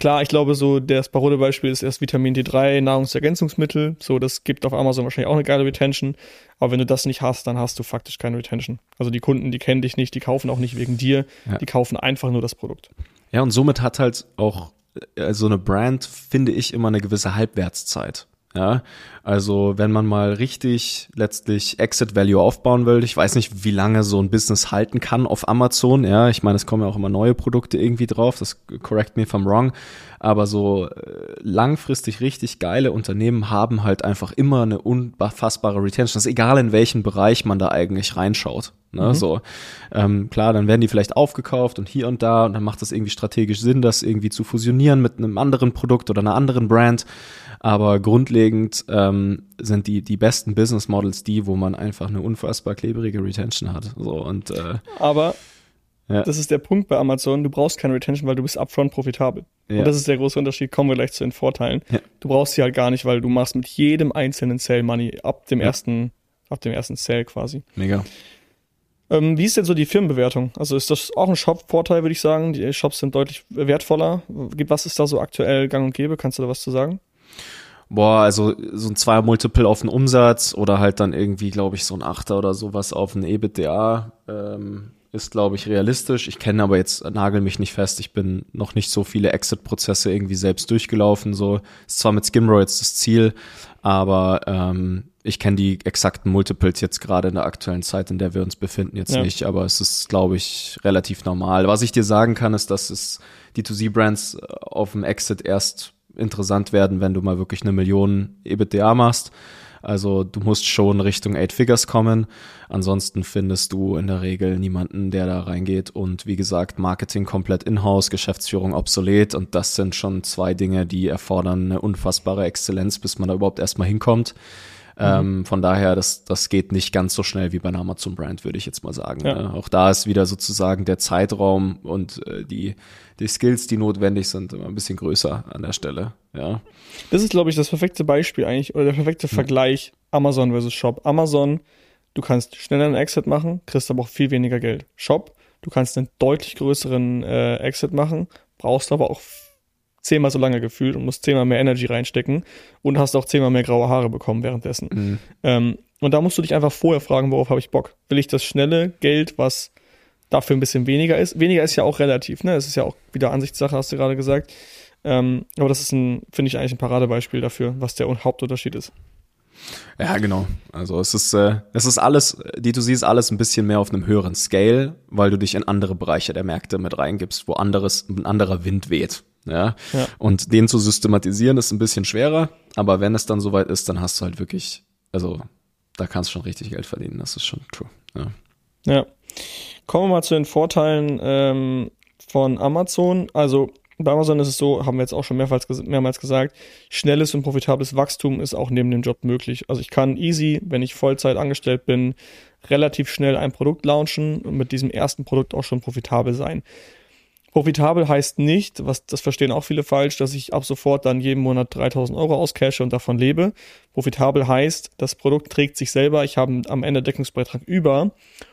Klar, ich glaube, so das Parodebeispiel ist erst Vitamin D3, Nahrungsergänzungsmittel. So, das gibt auf Amazon wahrscheinlich auch eine geile Retention. Aber wenn du das nicht hast, dann hast du faktisch keine Retention. Also die Kunden, die kennen dich nicht, die kaufen auch nicht wegen dir, ja. die kaufen einfach nur das Produkt. Ja, und somit hat halt auch äh, so eine Brand, finde ich, immer eine gewisse Halbwertszeit. Ja, also wenn man mal richtig letztlich Exit Value aufbauen will, ich weiß nicht, wie lange so ein Business halten kann auf Amazon. Ja, ich meine, es kommen ja auch immer neue Produkte irgendwie drauf. Das correct me if I'm wrong. Aber so äh, langfristig richtig geile Unternehmen haben halt einfach immer eine unfassbare Retention. Das ist egal, in welchen Bereich man da eigentlich reinschaut. Ne, mhm. So ähm, klar, dann werden die vielleicht aufgekauft und hier und da und dann macht das irgendwie strategisch Sinn, das irgendwie zu fusionieren mit einem anderen Produkt oder einer anderen Brand. Aber grundlegend ähm, sind die, die besten Business Models die, wo man einfach eine unfassbar klebrige Retention hat. So, und, äh, Aber ja. das ist der Punkt bei Amazon, du brauchst keine Retention, weil du bist upfront profitabel. Ja. Und das ist der große Unterschied, kommen wir gleich zu den Vorteilen. Ja. Du brauchst sie halt gar nicht, weil du machst mit jedem einzelnen Sale Money ab dem ersten, ab dem ersten Sale quasi. Mega. Ähm, wie ist denn so die Firmenbewertung? Also ist das auch ein Shop-Vorteil, würde ich sagen? Die Shops sind deutlich wertvoller. Was ist da so aktuell gang und gäbe? Kannst du da was zu sagen? Boah, also so ein Zweier Multiple auf den Umsatz oder halt dann irgendwie, glaube ich, so ein Achter oder sowas auf ein EBITDA ähm, ist, glaube ich, realistisch. Ich kenne aber jetzt, nagel mich nicht fest, ich bin noch nicht so viele Exit-Prozesse irgendwie selbst durchgelaufen. So ist zwar mit Skimrow jetzt das Ziel, aber ähm, ich kenne die exakten Multiples jetzt gerade in der aktuellen Zeit, in der wir uns befinden, jetzt ja. nicht, aber es ist, glaube ich, relativ normal. Was ich dir sagen kann, ist, dass es die 2Z-Brands auf dem Exit erst interessant werden, wenn du mal wirklich eine Million EBITDA machst. Also du musst schon Richtung Eight Figures kommen. Ansonsten findest du in der Regel niemanden, der da reingeht. Und wie gesagt, Marketing komplett in-house, Geschäftsführung obsolet. Und das sind schon zwei Dinge, die erfordern eine unfassbare Exzellenz, bis man da überhaupt erstmal hinkommt. Mhm. Ähm, von daher, das, das geht nicht ganz so schnell wie bei einer Amazon-Brand, würde ich jetzt mal sagen. Ja. Ne? Auch da ist wieder sozusagen der Zeitraum und äh, die, die Skills, die notwendig sind, immer ein bisschen größer an der Stelle. Ja. Das ist, glaube ich, das perfekte Beispiel eigentlich oder der perfekte hm. Vergleich Amazon versus Shop. Amazon, du kannst schneller einen Exit machen, kriegst aber auch viel weniger Geld. Shop, du kannst einen deutlich größeren äh, Exit machen, brauchst aber auch zehnmal so lange gefühlt und musst zehnmal mehr Energy reinstecken und hast auch zehnmal mehr graue Haare bekommen währenddessen. Mhm. Ähm, und da musst du dich einfach vorher fragen, worauf habe ich Bock? Will ich das schnelle Geld, was dafür ein bisschen weniger ist? Weniger ist ja auch relativ, ne? Es ist ja auch wieder Ansichtssache, hast du gerade gesagt. Ähm, aber das ist ein, finde ich eigentlich ein Paradebeispiel dafür, was der Hauptunterschied ist. Ja, genau. Also es ist, äh, es ist alles, die du siehst, alles ein bisschen mehr auf einem höheren Scale, weil du dich in andere Bereiche der Märkte mit reingibst, wo anderes, ein anderer Wind weht. Ja? ja. Und den zu systematisieren ist ein bisschen schwerer, aber wenn es dann soweit ist, dann hast du halt wirklich, also da kannst du schon richtig Geld verdienen, das ist schon true. Ja. Ja. Kommen wir mal zu den Vorteilen ähm, von Amazon. Also bei Amazon ist es so, haben wir jetzt auch schon mehrmals, mehrmals gesagt, schnelles und profitables Wachstum ist auch neben dem Job möglich. Also ich kann easy, wenn ich Vollzeit angestellt bin, relativ schnell ein Produkt launchen und mit diesem ersten Produkt auch schon profitabel sein. Profitabel heißt nicht, was das verstehen auch viele falsch, dass ich ab sofort dann jeden Monat 3000 Euro auscashe und davon lebe. Profitabel heißt, das Produkt trägt sich selber, ich habe am Ende Deckungsbeitrag über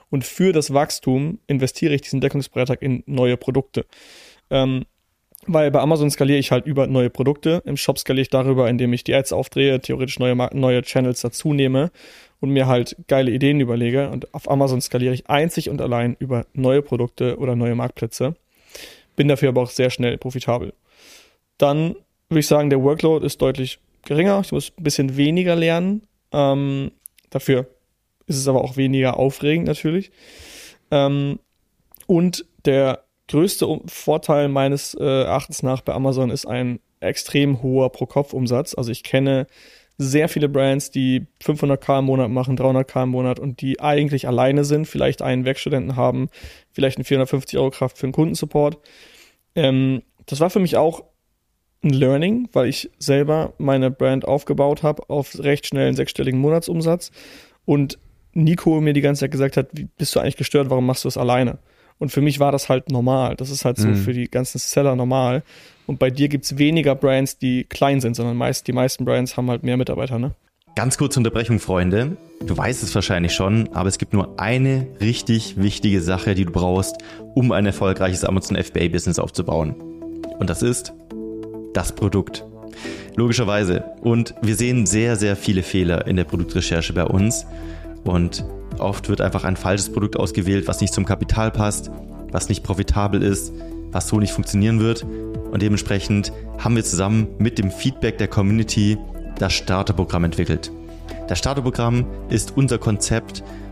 und für das Wachstum investiere ich diesen Deckungsbeitrag in neue Produkte. Ähm, weil bei Amazon skaliere ich halt über neue Produkte, im Shop skaliere ich darüber, indem ich die Ads aufdrehe, theoretisch neue, neue Channels dazu nehme und mir halt geile Ideen überlege und auf Amazon skaliere ich einzig und allein über neue Produkte oder neue Marktplätze bin dafür aber auch sehr schnell profitabel. Dann würde ich sagen, der Workload ist deutlich geringer. Ich muss ein bisschen weniger lernen. Ähm, dafür ist es aber auch weniger aufregend natürlich. Ähm, und der größte Vorteil meines äh, Erachtens nach bei Amazon ist ein extrem hoher Pro-Kopf-Umsatz. Also ich kenne sehr viele Brands, die 500k im Monat machen, 300k im Monat und die eigentlich alleine sind, vielleicht einen Werkstudenten haben, vielleicht eine 450 Euro Kraft für einen Kundensupport. Ähm, das war für mich auch ein Learning, weil ich selber meine Brand aufgebaut habe auf recht schnellen sechsstelligen Monatsumsatz und Nico mir die ganze Zeit gesagt hat, wie bist du eigentlich gestört, warum machst du das alleine? Und für mich war das halt normal. Das ist halt so mhm. für die ganzen Seller normal. Und bei dir gibt's weniger Brands, die klein sind, sondern meist, die meisten Brands haben halt mehr Mitarbeiter, ne? Ganz kurze Unterbrechung, Freunde. Du weißt es wahrscheinlich schon, aber es gibt nur eine richtig wichtige Sache, die du brauchst, um ein erfolgreiches Amazon FBA-Business aufzubauen. Und das ist das Produkt. Logischerweise. Und wir sehen sehr, sehr viele Fehler in der Produktrecherche bei uns. Und oft wird einfach ein falsches Produkt ausgewählt, was nicht zum Kapital passt, was nicht profitabel ist, was so nicht funktionieren wird. Und dementsprechend haben wir zusammen mit dem Feedback der Community das Starterprogramm entwickelt. Das Starterprogramm ist unser Konzept,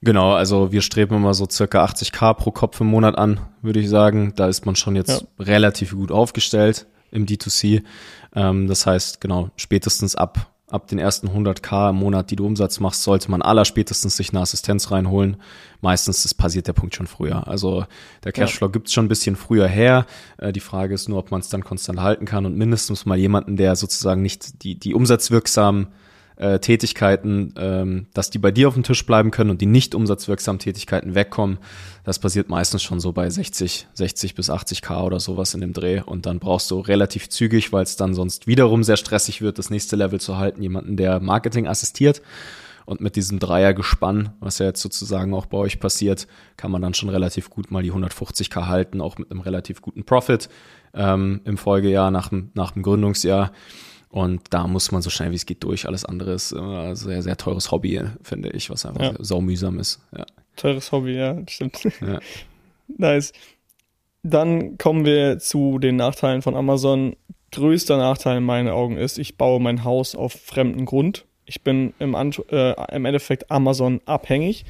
Genau, also wir streben immer so circa 80k pro Kopf im Monat an, würde ich sagen. Da ist man schon jetzt ja. relativ gut aufgestellt im D2C. Ähm, das heißt, genau, spätestens ab, ab den ersten 100k im Monat, die du Umsatz machst, sollte man aller spätestens sich eine Assistenz reinholen. Meistens ist passiert der Punkt schon früher. Also der Cashflow ja. gibt's schon ein bisschen früher her. Äh, die Frage ist nur, ob man es dann konstant halten kann und mindestens mal jemanden, der sozusagen nicht die, die umsatzwirksamen äh, Tätigkeiten, ähm, dass die bei dir auf dem Tisch bleiben können und die nicht umsatzwirksamen Tätigkeiten wegkommen. Das passiert meistens schon so bei 60, 60 bis 80k oder sowas in dem Dreh. Und dann brauchst du relativ zügig, weil es dann sonst wiederum sehr stressig wird, das nächste Level zu halten, jemanden, der Marketing assistiert. Und mit diesem Dreiergespann, was ja jetzt sozusagen auch bei euch passiert, kann man dann schon relativ gut mal die 150k halten, auch mit einem relativ guten Profit ähm, im Folgejahr nach, nach dem Gründungsjahr. Und da muss man so schnell wie es geht durch. Alles andere ist ein sehr, sehr teures Hobby, finde ich, was einfach ja. saumühsam ist. Ja. Teures Hobby, ja, stimmt. Ja. <laughs> nice. Dann kommen wir zu den Nachteilen von Amazon. Größter Nachteil in meinen Augen ist, ich baue mein Haus auf fremden Grund. Ich bin im, äh, im Endeffekt Amazon abhängig.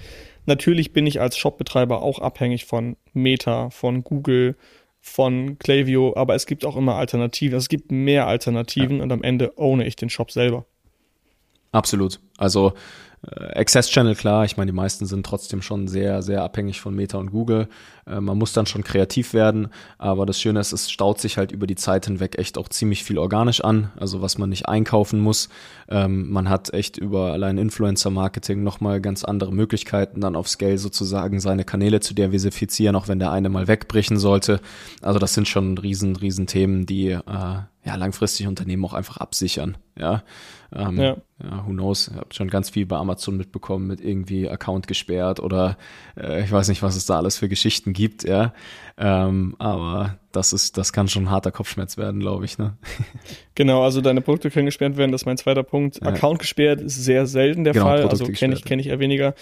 Natürlich bin ich als Shopbetreiber auch abhängig von Meta, von Google, von Klaviyo, aber es gibt auch immer Alternativen. Es gibt mehr Alternativen ja. und am Ende ohne ich den Shop selber. Absolut. Also äh, Access Channel, klar, ich meine, die meisten sind trotzdem schon sehr, sehr abhängig von Meta und Google. Äh, man muss dann schon kreativ werden, aber das Schöne ist, es staut sich halt über die Zeit hinweg echt auch ziemlich viel organisch an, also was man nicht einkaufen muss. Ähm, man hat echt über allein Influencer-Marketing nochmal ganz andere Möglichkeiten, dann auf Scale sozusagen seine Kanäle zu diversifizieren, auch wenn der eine mal wegbrechen sollte. Also das sind schon riesen, riesen Themen, die äh, ja langfristig Unternehmen auch einfach absichern. Ja, ähm, ja. ja who knows? Ich habe schon ganz viel bei Amazon mitbekommen mit irgendwie Account gesperrt oder äh, ich weiß nicht, was es da alles für Geschichten gibt, ja. Ähm, aber das ist, das kann schon ein harter Kopfschmerz werden, glaube ich, ne? <laughs> Genau, also deine Produkte können gesperrt werden, das ist mein zweiter Punkt. Ja. Account gesperrt ist sehr selten der genau, Fall, Produkte also kenne ich, kenn ich eher weniger.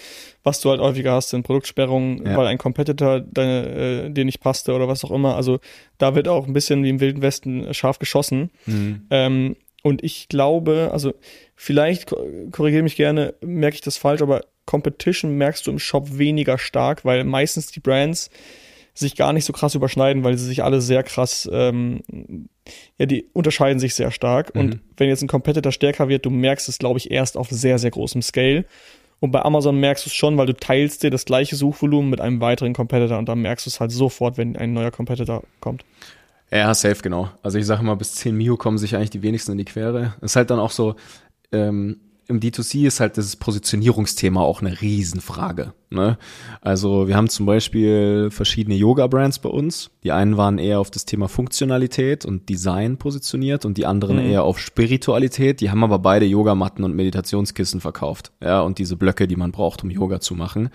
Was du halt häufiger hast, sind Produktsperrungen, ja. weil ein Competitor deine, äh, dir nicht passte oder was auch immer. Also da wird auch ein bisschen wie im Wilden Westen scharf geschossen. Mhm. Ähm, und ich glaube, also vielleicht korrigiere mich gerne, merke ich das falsch, aber Competition merkst du im Shop weniger stark, weil meistens die Brands sich gar nicht so krass überschneiden, weil sie sich alle sehr krass, ähm, ja, die unterscheiden sich sehr stark. Mhm. Und wenn jetzt ein Competitor stärker wird, du merkst es, glaube ich, erst auf sehr, sehr großem Scale. Und bei Amazon merkst du es schon, weil du teilst dir das gleiche Suchvolumen mit einem weiteren Competitor und dann merkst du es halt sofort, wenn ein neuer Competitor kommt. Ja, safe, genau. Also ich sage mal, bis 10 Mio kommen sich eigentlich die wenigsten in die Quere. ist halt dann auch so, ähm, im D2C ist halt das Positionierungsthema auch eine Riesenfrage. Ne? Also wir haben zum Beispiel verschiedene Yoga-Brands bei uns. Die einen waren eher auf das Thema Funktionalität und Design positioniert und die anderen mhm. eher auf Spiritualität. Die haben aber beide Yogamatten und Meditationskissen verkauft. Ja, und diese Blöcke, die man braucht, um Yoga zu machen.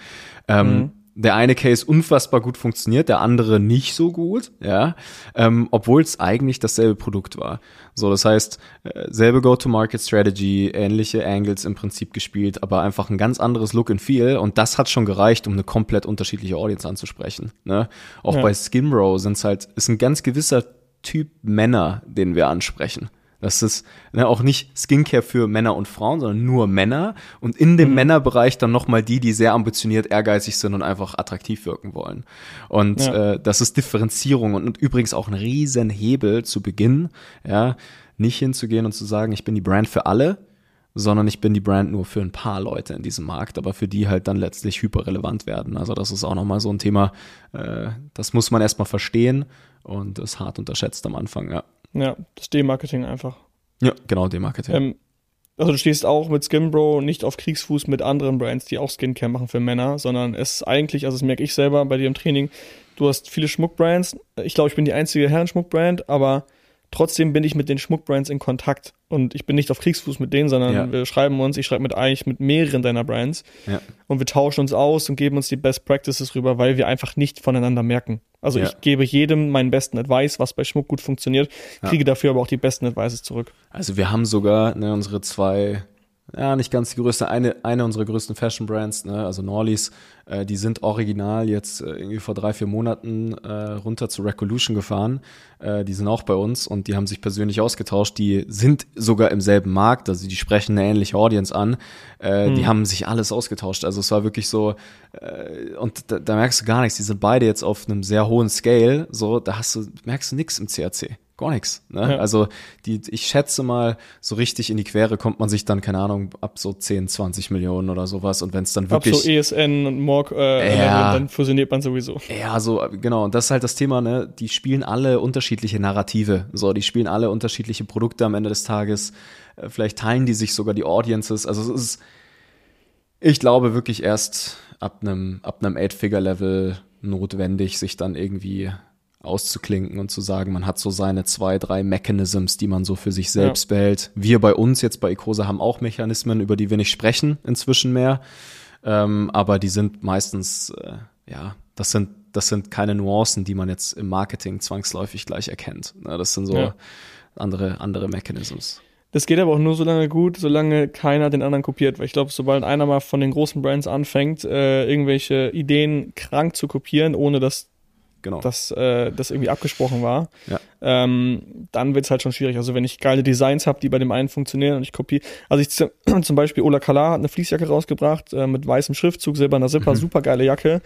Ähm, mhm der eine Case unfassbar gut funktioniert, der andere nicht so gut, ja, ähm, obwohl es eigentlich dasselbe Produkt war. So, das heißt, äh, selbe Go-to-Market-Strategy, ähnliche Angles im Prinzip gespielt, aber einfach ein ganz anderes Look and Feel und das hat schon gereicht, um eine komplett unterschiedliche Audience anzusprechen. Ne? Auch ja. bei Skimrow sind es halt, ist ein ganz gewisser Typ Männer, den wir ansprechen. Das ist ne, auch nicht Skincare für Männer und Frauen, sondern nur Männer. Und in dem mhm. Männerbereich dann nochmal die, die sehr ambitioniert, ehrgeizig sind und einfach attraktiv wirken wollen. Und ja. äh, das ist Differenzierung und, und übrigens auch ein Riesenhebel zu Beginn, ja, nicht hinzugehen und zu sagen, ich bin die Brand für alle, sondern ich bin die Brand nur für ein paar Leute in diesem Markt, aber für die halt dann letztlich hyperrelevant werden. Also das ist auch nochmal so ein Thema, äh, das muss man erstmal verstehen und ist hart unterschätzt am Anfang, ja. Ja, das Demarketing einfach. Ja, genau, Demarketing. Ähm, also du stehst auch mit Skinbro nicht auf Kriegsfuß mit anderen Brands, die auch Skincare machen für Männer, sondern es ist eigentlich, also das merke ich selber bei dir im Training, du hast viele Schmuckbrands. Ich glaube, ich bin die einzige Herrenschmuckbrand, aber trotzdem bin ich mit den Schmuckbrands in Kontakt und ich bin nicht auf Kriegsfuß mit denen, sondern Ja. wir schreiben uns, ich schreibe mit eigentlich mit mehreren deiner Brands Ja. und wir tauschen uns aus und geben uns die Best Practices rüber, weil wir einfach nicht voneinander merken. Also Ja. ich gebe jedem meinen besten Advice, was bei Schmuck gut funktioniert, kriege dafür aber auch die besten Advices zurück. Also wir haben sogar ne, unsere zwei, ja nicht ganz die größte, eine, eine unserer größten Fashion Brands, ne, also Norleys, äh, die sind original jetzt äh, irgendwie vor drei, vier Monaten äh, runter zu Recolution gefahren. Äh, die sind auch bei uns und die haben sich persönlich ausgetauscht. Die sind sogar im selben Markt, also die sprechen eine ähnliche Audience an. Äh, Die haben sich alles ausgetauscht. Also es war wirklich so, äh, und da, da merkst du gar nichts. Die sind beide jetzt auf einem sehr hohen Scale. So, da hast du, merkst du nichts im CRC. Gar nichts. Ne? Ja. Also die, ich schätze mal, so richtig in die Quere kommt man sich dann, keine Ahnung, ab so 10, 20 Millionen oder sowas. Und wenn es dann Ab wirklich. so ESN und Morg, äh, Ja. dann fusioniert man sowieso. Ja, so, genau. Und das ist halt das Thema, ne? Die spielen alle unterschiedliche Narrative. So, die spielen alle unterschiedliche Produkte am Ende des Tages. Äh, Vielleicht teilen die sich sogar die Audiences. Also es ist, ich glaube wirklich erst ab einem, ab einem Eight-Figure-Level notwendig, sich dann irgendwie auszuklinken und zu sagen, man hat so seine zwei, drei Mechanisms, die man so für sich selbst behält. Wir bei uns jetzt bei Ecosa haben auch Mechanismen, über die wir nicht sprechen inzwischen mehr. Ähm, aber die sind meistens, äh, ja, das sind, das sind keine Nuancen, die man jetzt im Marketing zwangsläufig gleich erkennt. Ne, das sind so Ja. andere, andere Mechanisms. Das geht aber auch nur so lange gut, solange keiner den anderen kopiert. Weil ich glaube, sobald einer mal von den großen Brands anfängt, äh, irgendwelche Ideen krank zu kopieren, ohne dass Genau. dass äh, das irgendwie abgesprochen war, Ja. ähm, dann wird's halt schon schwierig. Also wenn ich geile Designs habe, die bei dem einen funktionieren und ich kopiere, also ich <clears throat> zum Beispiel Ola Kala hat eine Fließjacke rausgebracht äh, mit weißem Schriftzug, silberner Zipper, super geile Jacke.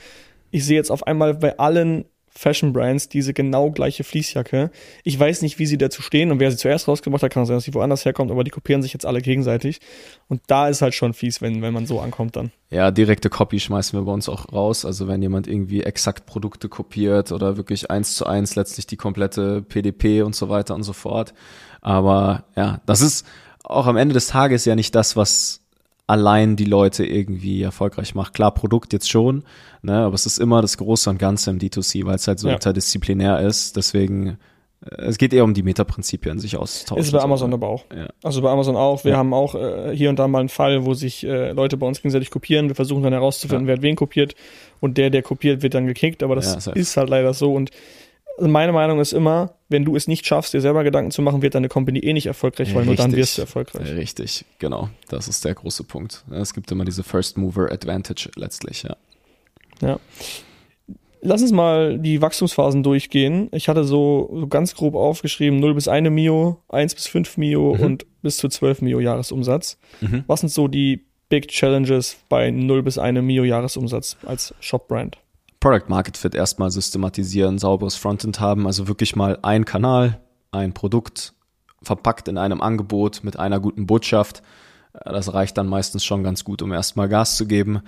Ich sehe jetzt auf einmal bei allen Fashion Brands diese genau gleiche Fließjacke. Ich weiß nicht, wie sie dazu stehen und wer sie zuerst rausgebracht hat, kann sein, dass sie woanders herkommt, aber die kopieren sich jetzt alle gegenseitig. Und da ist halt schon fies, wenn, wenn man so ankommt dann. Ja, direkte Copy schmeißen wir bei uns auch raus. Also wenn jemand irgendwie exakt Produkte kopiert oder wirklich eins zu eins letztlich die komplette PDP und so weiter und so fort. Aber ja, das ist auch am Ende des Tages ja nicht das, was allein die Leute irgendwie erfolgreich macht. Klar, Produkt jetzt schon, ne, aber es ist immer das Große und Ganze im D2C, weil es halt so Ja. interdisziplinär ist. Deswegen, äh, es geht eher um die Metaprinzipien, sich auszutauschen. Ist bei Amazon ne? aber auch. Ja. Also bei Amazon auch. Wir Ja. haben auch äh, hier und da mal einen Fall, wo sich äh, Leute bei uns gegenseitig kopieren. Wir versuchen dann herauszufinden, wer hat wen kopiert. Und der, der kopiert, wird dann gekickt. Aber das safe. ist halt leider so. Und meine Meinung ist immer, wenn du es nicht schaffst, dir selber Gedanken zu machen, wird deine Company eh nicht erfolgreich, weil nur dann Richtig. wirst du erfolgreich. Richtig, genau. Das ist der große Punkt. Es gibt immer diese First Mover Advantage letztlich, ja. Ja. Lass uns mal die Wachstumsphasen durchgehen. Ich hatte so, so ganz grob aufgeschrieben, 0 bis 1 Mio, 1 bis 5 Mio Mhm. und bis zu 12 Mio Jahresumsatz. Mhm. Was sind so die Big Challenges bei 0 bis 1 Mio Jahresumsatz als Shop-Brand? Product Market Fit erstmal systematisieren, sauberes Frontend haben, also wirklich mal ein Kanal, ein Produkt verpackt in einem Angebot mit einer guten Botschaft. Äh, Das reicht dann meistens schon ganz gut, um erstmal Gas zu geben.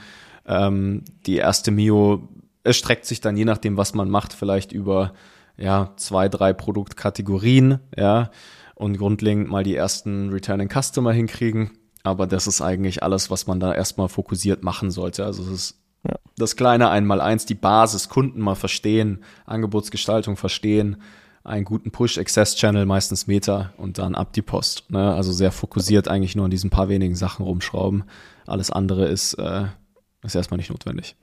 Ähm, die erste Mio, es streckt sich dann je nachdem, was man macht, vielleicht über ja, zwei, drei Produktkategorien, ja, und grundlegend mal die ersten Returning Customer hinkriegen. Aber das ist eigentlich alles, was man da erstmal fokussiert machen sollte. Also es ist Ja. das kleine Einmaleins, die Basis, Kunden mal verstehen, Angebotsgestaltung verstehen, einen guten Push-Access-Channel, meistens Meta und dann ab die Post. Ne? Also sehr fokussiert eigentlich nur an diesen paar wenigen Sachen rumschrauben. Alles andere ist, äh, ist erstmal nicht notwendig.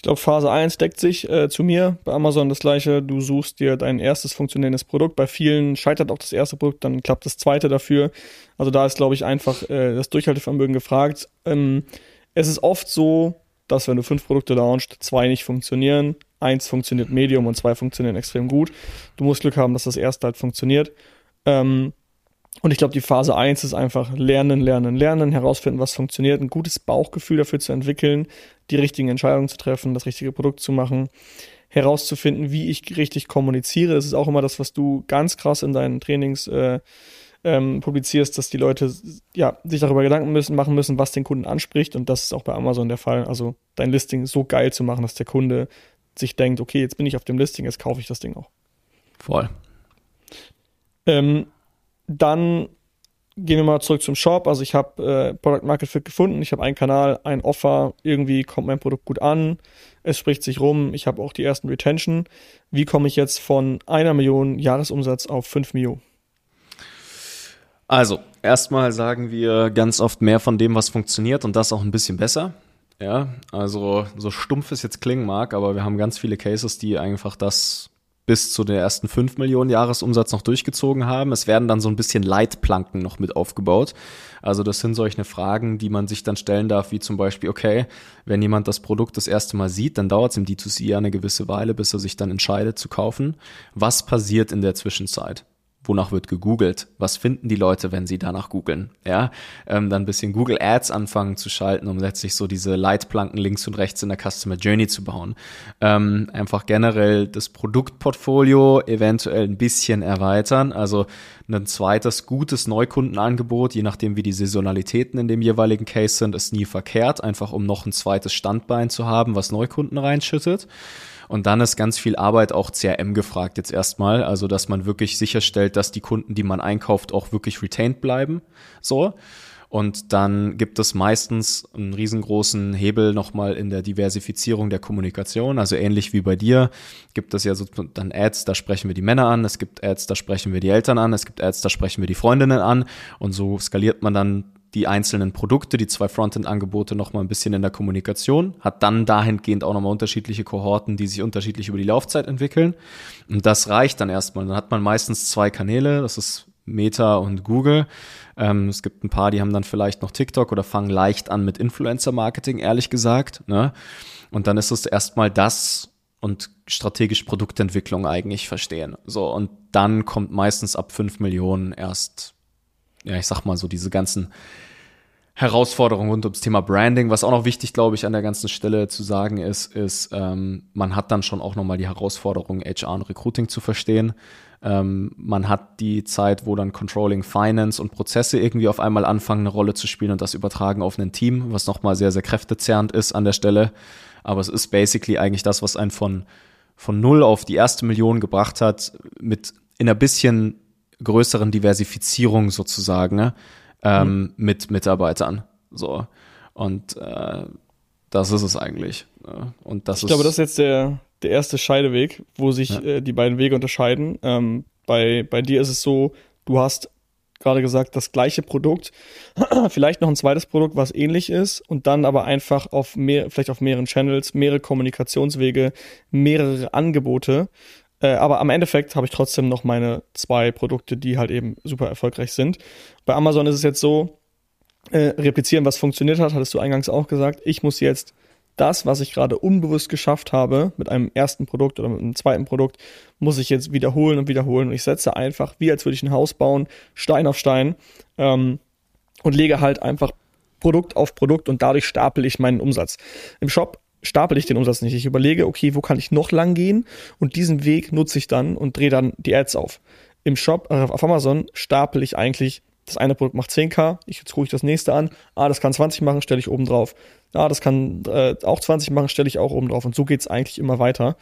Ich glaube, Phase 1 deckt sich äh, zu mir. Bei Amazon das gleiche. Du suchst dir dein erstes funktionierendes Produkt. Bei vielen scheitert auch das erste Produkt, dann klappt das zweite dafür. Also da ist, glaube ich, einfach äh, das Durchhaltevermögen gefragt. Ähm, es ist oft so, dass wenn du fünf Produkte launchst, zwei nicht funktionieren. Eins funktioniert medium und zwei funktionieren extrem gut. Du musst Glück haben, dass das erste halt funktioniert. Ähm, und ich glaube, die Phase 1 ist einfach lernen, lernen, lernen, herausfinden, was funktioniert, ein gutes Bauchgefühl dafür zu entwickeln, die richtigen Entscheidungen zu treffen, das richtige Produkt zu machen, herauszufinden, wie ich richtig kommuniziere. Das ist auch immer das, was du ganz krass in deinen Trainings äh, ähm, publizierst, dass die Leute ja sich darüber Gedanken müssen, machen müssen, was den Kunden anspricht. Und das ist auch bei Amazon der Fall. Also dein Listing so geil zu machen, dass der Kunde sich denkt, okay, jetzt bin ich auf dem Listing, jetzt kaufe ich das Ding auch. Voll. Ähm, dann gehen wir mal zurück zum Shop. Also ich habe äh, Product Market Fit gefunden. Ich habe einen Kanal, ein Offer. Irgendwie kommt mein Produkt gut an. Es spricht sich rum. Ich habe auch die ersten Retention. Wie komme ich jetzt von einer Million Jahresumsatz auf fünf Millionen? Also, erstmal sagen wir ganz oft mehr von dem, was funktioniert und das auch ein bisschen besser. Ja, also so stumpf es jetzt klingen mag, aber wir haben ganz viele Cases, die einfach das bis zu den ersten 5 Millionen Jahresumsatz noch durchgezogen haben. Es werden dann so ein bisschen Leitplanken noch mit aufgebaut. Also das sind solche Fragen, die man sich dann stellen darf, wie zum Beispiel, okay, wenn jemand das Produkt das erste Mal sieht, dann dauert es im D2C ja eine gewisse Weile, bis er sich dann entscheidet zu kaufen. Was passiert in der Zwischenzeit? Wonach wird gegoogelt, was finden die Leute, wenn sie danach googeln, ja, ähm, dann ein bisschen Google Ads anfangen zu schalten, um letztlich so diese Leitplanken links und rechts in der Customer Journey zu bauen, ähm, einfach generell das Produktportfolio eventuell ein bisschen erweitern, also ein zweites gutes Neukundenangebot, je nachdem wie die Saisonalitäten in dem jeweiligen Case sind, ist nie verkehrt, einfach um noch ein zweites Standbein zu haben, was Neukunden reinschüttet. Und dann ist ganz viel Arbeit auch CRM gefragt jetzt erstmal. Also, dass man wirklich sicherstellt, dass die Kunden, die man einkauft, auch wirklich retained bleiben. So. Und dann gibt es meistens einen riesengroßen Hebel nochmal in der Diversifizierung der Kommunikation. Also ähnlich wie bei dir gibt es ja so dann Ads, da sprechen wir die Männer an, es gibt Ads, da sprechen wir die Eltern an, es gibt Ads, da sprechen wir die Freundinnen an. Und so skaliert man dann die einzelnen Produkte, die zwei Frontend-Angebote noch mal ein bisschen in der Kommunikation, hat dann dahingehend auch noch mal unterschiedliche Kohorten, die sich unterschiedlich über die Laufzeit entwickeln. Und das reicht dann erstmal. Dann hat man meistens zwei Kanäle, das ist Meta und Google. Ähm, es gibt ein paar, die haben dann vielleicht noch TikTok oder fangen leicht an mit Influencer-Marketing, ehrlich gesagt. Ne? Und dann ist es erstmal das und strategisch Produktentwicklung eigentlich verstehen. So, und dann kommt meistens ab fünf Millionen erst ja, ich sag mal so, diese ganzen Herausforderungen rund ums Thema Branding. Was auch noch wichtig, glaube ich, an der ganzen Stelle zu sagen ist, ist, ähm, man hat dann schon auch nochmal die Herausforderung, HR und Recruiting zu verstehen. Ähm, man hat die Zeit, wo dann Controlling Finance und Prozesse irgendwie auf einmal anfangen, eine Rolle zu spielen und das übertragen auf ein Team, was nochmal sehr, sehr kräftezerrend ist an der Stelle. Aber es ist basically eigentlich das, was einen von, von null auf die erste Million gebracht hat, mit in ein bisschen größeren Diversifizierung sozusagen ne? ähm, mhm. mit Mitarbeitern. So. Und äh, das ist es eigentlich. Ne? Und das ich glaube, das ist jetzt der, der erste Scheideweg, wo sich ja. äh, die beiden Wege unterscheiden. Ähm, bei, bei dir ist es so, du hast gerade gesagt, das gleiche Produkt, <clears throat> vielleicht noch ein zweites Produkt, was ähnlich ist und dann aber einfach auf mehr, vielleicht auf mehreren Channels, mehrere Kommunikationswege, mehrere Angebote äh, aber am Endeffekt habe ich trotzdem noch meine zwei Produkte, die halt eben super erfolgreich sind. Bei Amazon ist es jetzt so, äh, replizieren, was funktioniert hat, hattest du eingangs auch gesagt. Ich muss jetzt das, was ich gerade unbewusst geschafft habe mit einem ersten Produkt oder mit einem zweiten Produkt, muss ich jetzt wiederholen und wiederholen. Und ich setze einfach, wie als würde ich ein Haus bauen, Stein auf Stein ähm, und lege halt einfach Produkt auf Produkt und dadurch stapel ich meinen Umsatz. Im Shop stapel ich den Umsatz nicht. Ich überlege, okay, wo kann ich noch lang gehen? Und diesen Weg nutze ich dann und drehe dann die Ads auf. Im Shop, äh, auf Amazon, stapel ich eigentlich, das eine Produkt macht 10k, ich, jetzt gucke ich das nächste an, ah, das kann 20 machen, stelle ich oben drauf. Ah, das kann äh, auch 20 machen, stelle ich auch oben drauf. Und so geht es eigentlich immer weiter.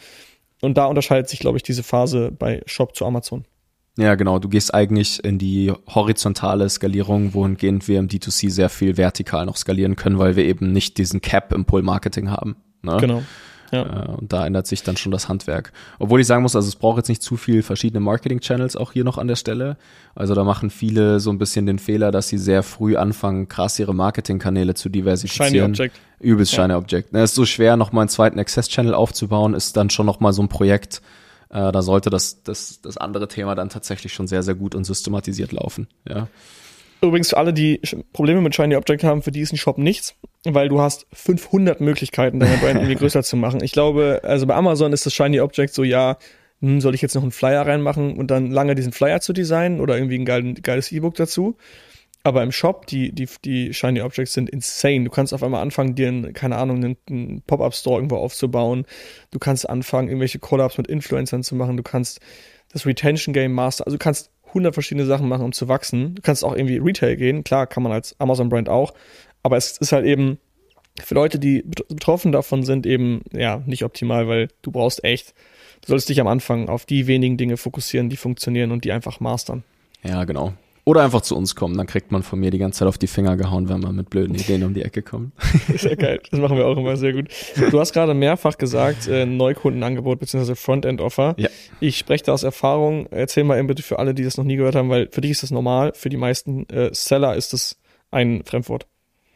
Und da unterscheidet sich, glaube ich, diese Phase bei Shop zu Amazon. Ja, genau. Du gehst eigentlich in die horizontale Skalierung, wohingehend wir im D2C sehr viel vertikal noch skalieren können, weil wir eben nicht diesen Cap im Pull-Marketing haben. Ne? Genau. Ja. Äh, und da ändert sich dann schon das Handwerk. Obwohl ich sagen muss, also es braucht jetzt nicht zu viel verschiedene Marketing-Channels auch hier noch an der Stelle. Also da machen viele so ein bisschen den Fehler, dass sie sehr früh anfangen, krass ihre Marketing-Kanäle zu diversifizieren. Shiny Object. Übelst ja. Shiny Object. Es ist so schwer, nochmal einen zweiten Access-Channel aufzubauen, ist dann schon nochmal so ein Projekt. Äh, da sollte das, das, das andere Thema dann tatsächlich schon sehr, sehr gut und systematisiert laufen. Ja. Übrigens für alle, die Probleme mit Shiny Object haben, für die ist ein Shop nichts, weil du hast 500 Möglichkeiten, deine Brand irgendwie <laughs> größer zu machen. Ich glaube, also bei Amazon ist das Shiny Object so, ja, hm, soll ich jetzt noch einen Flyer reinmachen und dann lange diesen Flyer zu designen oder irgendwie ein geil, geiles E-Book dazu. Aber im Shop, die, die, die Shiny Objects sind insane. Du kannst auf einmal anfangen, dir, einen, keine Ahnung, einen, einen Pop-Up-Store irgendwo aufzubauen. Du kannst anfangen, irgendwelche Collabs mit Influencern zu machen. Du kannst das Retention Game Master, also du kannst 100 verschiedene Sachen machen, um zu wachsen. Du kannst auch irgendwie Retail gehen, klar, kann man als Amazon-Brand auch, aber es ist halt eben für Leute, die betroffen davon sind, eben ja nicht optimal, weil du brauchst echt, du solltest dich am Anfang auf die wenigen Dinge fokussieren, die funktionieren und die einfach mastern. Ja, genau. Oder einfach zu uns kommen, dann kriegt man von mir die ganze Zeit auf die Finger gehauen, wenn man mit blöden Ideen um die Ecke kommt. <laughs> Ist ja geil, das machen wir auch immer sehr gut. Du hast gerade mehrfach gesagt, äh, Neukundenangebot bzw. Frontend-Offer. Ja. Ich spreche da aus Erfahrung. Erzähl mal eben bitte für alle, die das noch nie gehört haben, weil für dich ist das normal, für die meisten äh, Seller ist das ein Fremdwort.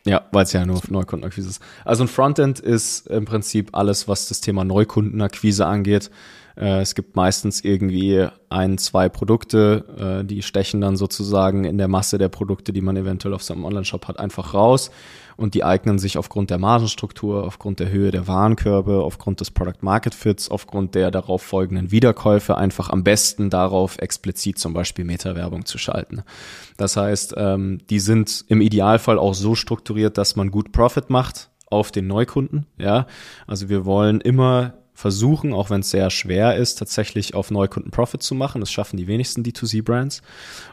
Ja, weil es ja nur Neukundenakquise ist. Also ein Frontend ist im Prinzip alles, was das Thema Neukundenakquise angeht. Äh, es gibt meistens irgendwie ein, zwei Produkte, äh, die stechen dann sozusagen in der Masse der Produkte, die man eventuell auf seinem Online-Shop hat, einfach raus und die eignen sich aufgrund der Margenstruktur, aufgrund der Höhe der Warenkörbe, aufgrund des Product Market Fits, aufgrund der darauf folgenden Wiederkäufe einfach am besten darauf explizit zum Beispiel Meta-Werbung zu schalten. Das heißt, ähm, die sind im Idealfall auch so strukturiert, dass man gut Profit macht auf den Neukunden. Ja, also wir wollen immer versuchen, auch wenn es sehr schwer ist, tatsächlich auf Neukunden Profit zu machen. Das schaffen die wenigsten D2C-Brands.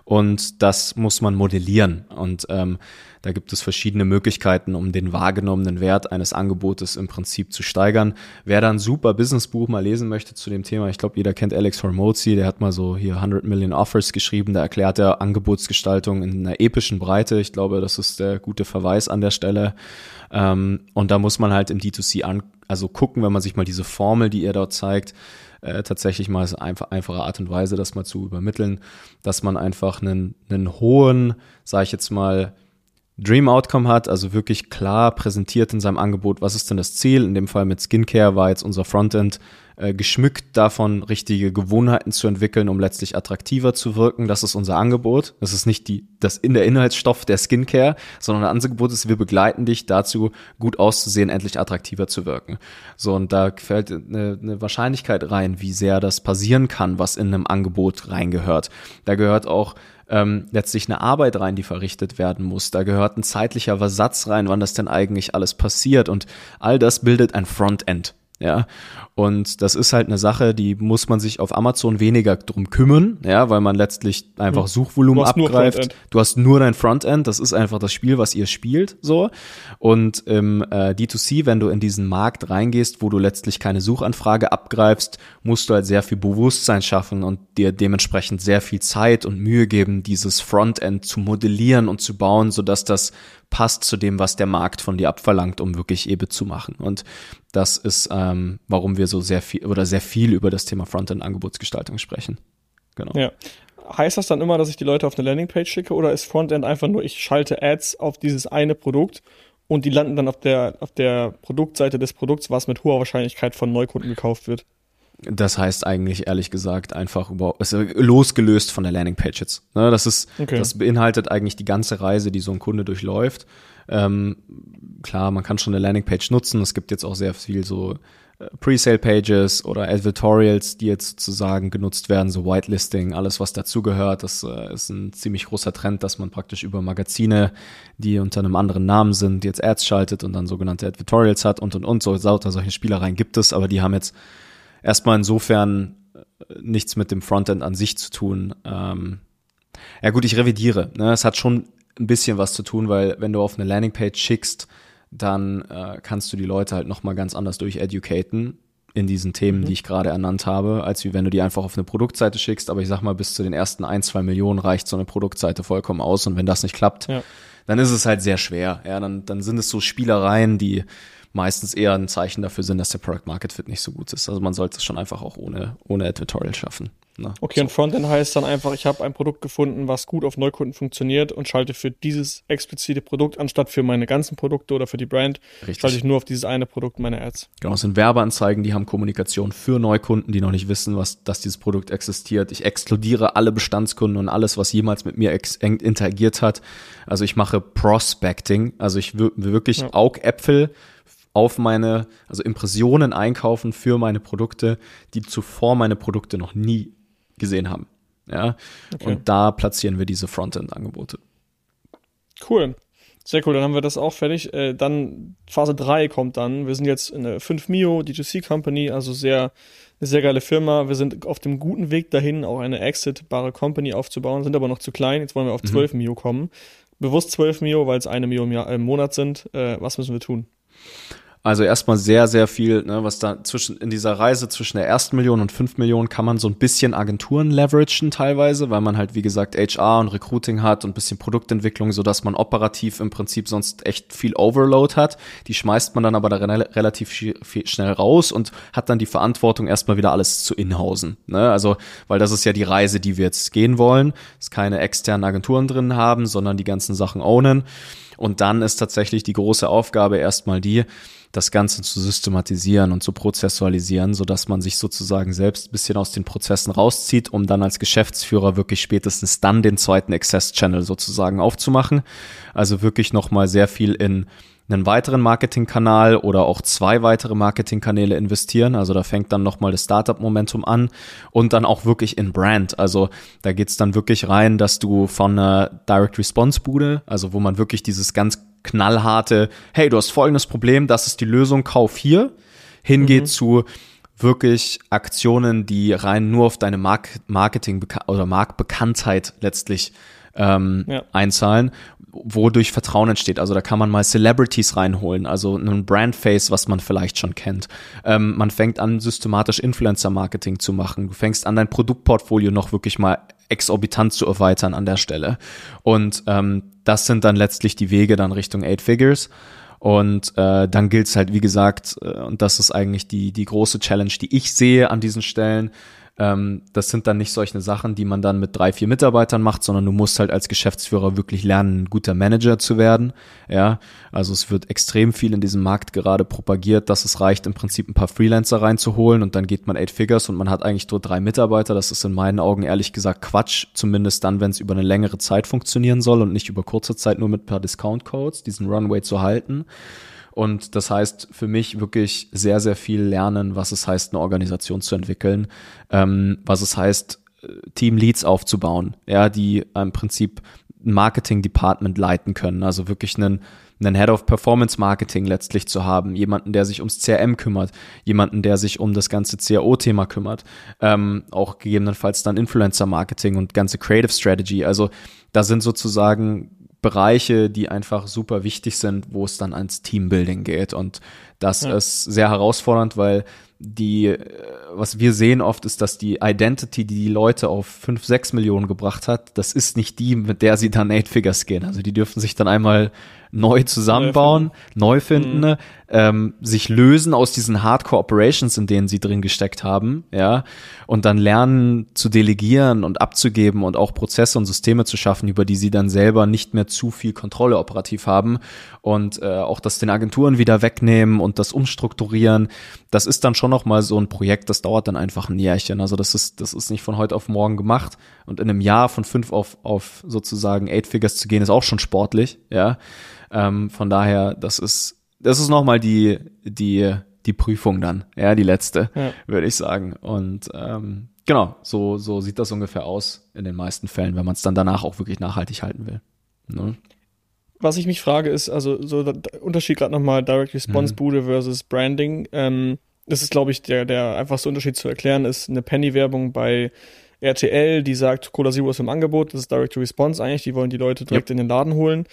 Und das muss man modellieren. Und ähm, da gibt es verschiedene Möglichkeiten, um den wahrgenommenen Wert eines Angebotes im Prinzip zu steigern. Wer da ein super Businessbuch mal lesen möchte zu dem Thema, ich glaube, jeder kennt Alex Hormozzi, der hat mal so hier 100 Million Offers geschrieben, da erklärt er Angebotsgestaltung in einer epischen Breite. Ich glaube, das ist der gute Verweis an der Stelle. Ähm, und da muss man halt im D2C an, also gucken, wenn man sich mal diese Formel, die er dort zeigt, äh, tatsächlich mal einfach einfache Art und Weise, das mal zu übermitteln, dass man einfach einen, einen hohen, sage ich jetzt mal, Dream Outcome hat, also wirklich klar präsentiert in seinem Angebot, was ist denn das Ziel? In dem Fall mit Skincare war jetzt unser Frontend äh, geschmückt davon, richtige Gewohnheiten zu entwickeln, um letztlich attraktiver zu wirken. Das ist unser Angebot. Das ist nicht die, das in der Inhaltsstoff der Skincare, sondern ein Angebot ist, wir begleiten dich dazu, gut auszusehen, endlich attraktiver zu wirken. So, und da fällt eine, eine Wahrscheinlichkeit rein, wie sehr das passieren kann, was in einem Angebot reingehört. Da gehört auch ähm, letztlich eine Arbeit rein, die verrichtet werden muss. Da gehört ein zeitlicher Versatz rein, wann das denn eigentlich alles passiert. Und all das bildet ein Frontend. Ja, und das ist halt eine Sache, die muss man sich auf Amazon weniger drum kümmern, ja, weil man letztlich einfach hm. Suchvolumen du abgreift. Du hast nur dein Frontend, das ist einfach das Spiel, was ihr spielt, so. Und im äh, D2C, wenn du in diesen Markt reingehst, wo du letztlich keine Suchanfrage abgreifst, musst du halt sehr viel Bewusstsein schaffen und dir dementsprechend sehr viel Zeit und Mühe geben, dieses Frontend zu modellieren und zu bauen, sodass das passt zu dem, was der Markt von dir abverlangt, um wirklich EBIT zu machen. Und das ist, ähm, warum wir so sehr viel oder sehr viel über das Thema Frontend-Angebotsgestaltung sprechen. Genau. Ja. Heißt das dann immer, dass ich die Leute auf eine Landingpage schicke oder ist Frontend einfach nur, ich schalte Ads auf dieses eine Produkt und die landen dann auf der, auf der Produktseite des Produkts, was mit hoher Wahrscheinlichkeit von Neukunden gekauft wird? Das heißt eigentlich ehrlich gesagt einfach über, losgelöst von der Landingpage jetzt. Ne, das ist, okay. das beinhaltet eigentlich die ganze Reise, die so ein Kunde durchläuft. Ähm, klar, man kann schon eine Landingpage nutzen. Es gibt jetzt auch sehr viel so äh, Presale-Pages oder Advertorials, die jetzt sozusagen genutzt werden, so Whitelisting, alles was dazugehört. Das äh, ist ein ziemlich großer Trend, dass man praktisch über Magazine, die unter einem anderen Namen sind, jetzt Ads schaltet und dann sogenannte Advertorials hat und und und. So sauter solche Spielereien gibt es, aber die haben jetzt erstmal insofern äh, nichts mit dem Frontend an sich zu tun. Ähm, ja gut, ich revidiere. Ne? Es hat schon ein bisschen was zu tun, weil wenn du auf eine Landingpage schickst, dann äh, kannst du die Leute halt nochmal ganz anders durcheducaten in diesen Themen, mhm. die ich gerade ernannt habe, als wie wenn du die einfach auf eine Produktseite schickst. Aber ich sag mal, bis zu den ersten ein, zwei Millionen reicht so eine Produktseite vollkommen aus. Und wenn das nicht klappt, ja. dann ist es halt sehr schwer. Ja, dann, dann sind es so Spielereien, die meistens eher ein Zeichen dafür sind, dass der Product Market Fit nicht so gut ist. Also man sollte es schon einfach auch ohne, ohne Advertorial schaffen. Ne? Okay, so. und Frontend heißt dann einfach, ich habe ein Produkt gefunden, was gut auf Neukunden funktioniert und schalte für dieses explizite Produkt, anstatt für meine ganzen Produkte oder für die Brand, Richtig. schalte ich nur auf dieses eine Produkt meine Ads. Genau, es sind Werbeanzeigen, die haben Kommunikation für Neukunden, die noch nicht wissen, was, dass dieses Produkt existiert. Ich exkludiere alle Bestandskunden und alles, was jemals mit mir interagiert hat. Also ich mache Prospecting, also ich will wirklich ja. Augäpfel auf meine, also Impressionen einkaufen für meine Produkte, die zuvor meine Produkte noch nie gesehen haben. Ja. Okay. Und da platzieren wir diese Frontend-Angebote. Cool. Sehr cool, dann haben wir das auch fertig. Äh, dann Phase 3 kommt dann. Wir sind jetzt in der 5 Mio D2C Company, also sehr eine sehr geile Firma. Wir sind auf dem guten Weg dahin, auch eine exitbare Company aufzubauen, sind aber noch zu klein. Jetzt wollen wir auf 12 mhm. Mio kommen. Bewusst 12 Mio, weil es eine Mio im, Jahr, äh, im Monat sind. Äh, was müssen wir tun? Also erstmal sehr, sehr viel, ne, was da zwischen in dieser Reise zwischen der ersten Million und fünf Millionen kann man so ein bisschen Agenturen leveragen teilweise, weil man halt wie gesagt HR und Recruiting hat und ein bisschen Produktentwicklung, so dass man operativ im Prinzip sonst echt viel Overload hat. Die schmeißt man dann aber da relativ schnell raus und hat dann die Verantwortung erstmal wieder alles zu inhausen. Ne? Also weil das ist ja die Reise, die wir jetzt gehen wollen, dass keine externen Agenturen drin haben, sondern die ganzen Sachen ownen. Und dann ist tatsächlich die große Aufgabe erstmal die, das Ganze zu systematisieren und zu prozessualisieren, so dass man sich sozusagen selbst ein bisschen aus den Prozessen rauszieht, um dann als Geschäftsführer wirklich spätestens dann den zweiten Access Channel sozusagen aufzumachen. Also wirklich nochmal sehr viel in einen weiteren Marketingkanal oder auch zwei weitere Marketingkanäle investieren. Also da fängt dann nochmal das Startup-Momentum an und dann auch wirklich in Brand. Also da geht's dann wirklich rein, dass du von einer Direct-Response-Bude, also wo man wirklich dieses ganz knallharte, hey, du hast folgendes Problem, das ist die Lösung, kauf hier, hingeht mhm. zu wirklich Aktionen, die rein nur auf deine Mark Marketing oder Marktbekanntheit letztlich ähm, ja. einzahlen, wodurch Vertrauen entsteht. Also da kann man mal Celebrities reinholen, also ein Brandface, was man vielleicht schon kennt. Ähm, man fängt an, systematisch Influencer-Marketing zu machen. Du fängst an, dein Produktportfolio noch wirklich mal exorbitant zu erweitern an der Stelle. Und ähm, das sind dann letztlich die Wege dann Richtung Eight Figures. Und äh, dann gilt es halt, wie gesagt, äh, und das ist eigentlich die, die große Challenge, die ich sehe an diesen Stellen, ähm, das sind dann nicht solche Sachen, die man dann mit drei, vier Mitarbeitern macht, sondern du musst halt als Geschäftsführer wirklich lernen, ein guter Manager zu werden. Ja, also es wird extrem viel in diesem Markt gerade propagiert, dass es reicht, im Prinzip ein paar Freelancer reinzuholen und dann geht man Eight Figures und man hat eigentlich nur drei Mitarbeiter. Das ist in meinen Augen ehrlich gesagt Quatsch, zumindest dann, wenn es über eine längere Zeit funktionieren soll und nicht über kurze Zeit nur mit ein paar Discount Codes, diesen Runway zu halten. Und das heißt für mich wirklich sehr, sehr viel lernen, was es heißt, eine Organisation zu entwickeln, ähm, was es heißt, äh, Team Leads aufzubauen, ja, die im Prinzip ein Marketing Department leiten können, also wirklich einen, einen Head of Performance Marketing letztlich zu haben, jemanden, der sich ums CRM kümmert, jemanden, der sich um das ganze CRO-Thema kümmert, ähm, auch gegebenenfalls dann Influencer Marketing und ganze Creative Strategy. Also da sind sozusagen Bereiche, die einfach super wichtig sind, wo es dann ans Teambuilding geht. Und das ja. ist sehr herausfordernd, weil die, äh, was wir sehen oft ist, dass die Identity, die die Leute auf fünf, sechs Millionen gebracht hat, das ist nicht die, mit der sie dann Eight Figures gehen. Also die dürfen sich dann einmal neu zusammenbauen, neu finden, mhm. Ähm, sich lösen aus diesen Hardcore Operations, in denen sie drin gesteckt haben, ja, und dann lernen zu delegieren und abzugeben und auch Prozesse und Systeme zu schaffen, über die sie dann selber nicht mehr zu viel Kontrolle operativ haben und äh, auch das den Agenturen wieder wegnehmen und das umstrukturieren. Das ist dann schon noch mal so ein Projekt, das dauert dann einfach ein Jährchen. Also das ist das ist nicht von heute auf morgen gemacht und in einem Jahr von fünf auf auf sozusagen Eight Figures zu gehen ist auch schon sportlich, ja. Ähm, von daher, das ist, das ist nochmal die, die, die Prüfung dann, ja, die letzte, ja. würde ich sagen. Und ähm, genau, so, so sieht das ungefähr aus in den meisten Fällen, wenn man es dann danach auch wirklich nachhaltig halten will. Ne? Was ich mich frage, ist, also so der Unterschied gerade nochmal Direct Response mhm. Bude versus Branding. Ähm, das ist, glaube ich, der, der einfachste Unterschied zu erklären, ist eine Penny-Werbung bei RTL, die sagt, Cola Zero ist im Angebot, das ist Direct Response eigentlich, die wollen die Leute direkt yep. in den Laden holen.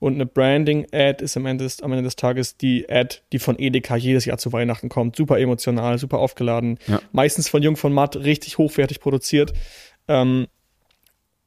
Und eine Branding-Ad ist am Ende, des, am Ende des Tages die Ad, die von Edeka jedes Jahr zu Weihnachten kommt. Super emotional, super aufgeladen. Ja. Meistens von Jung von Matt, richtig hochwertig produziert. Ähm,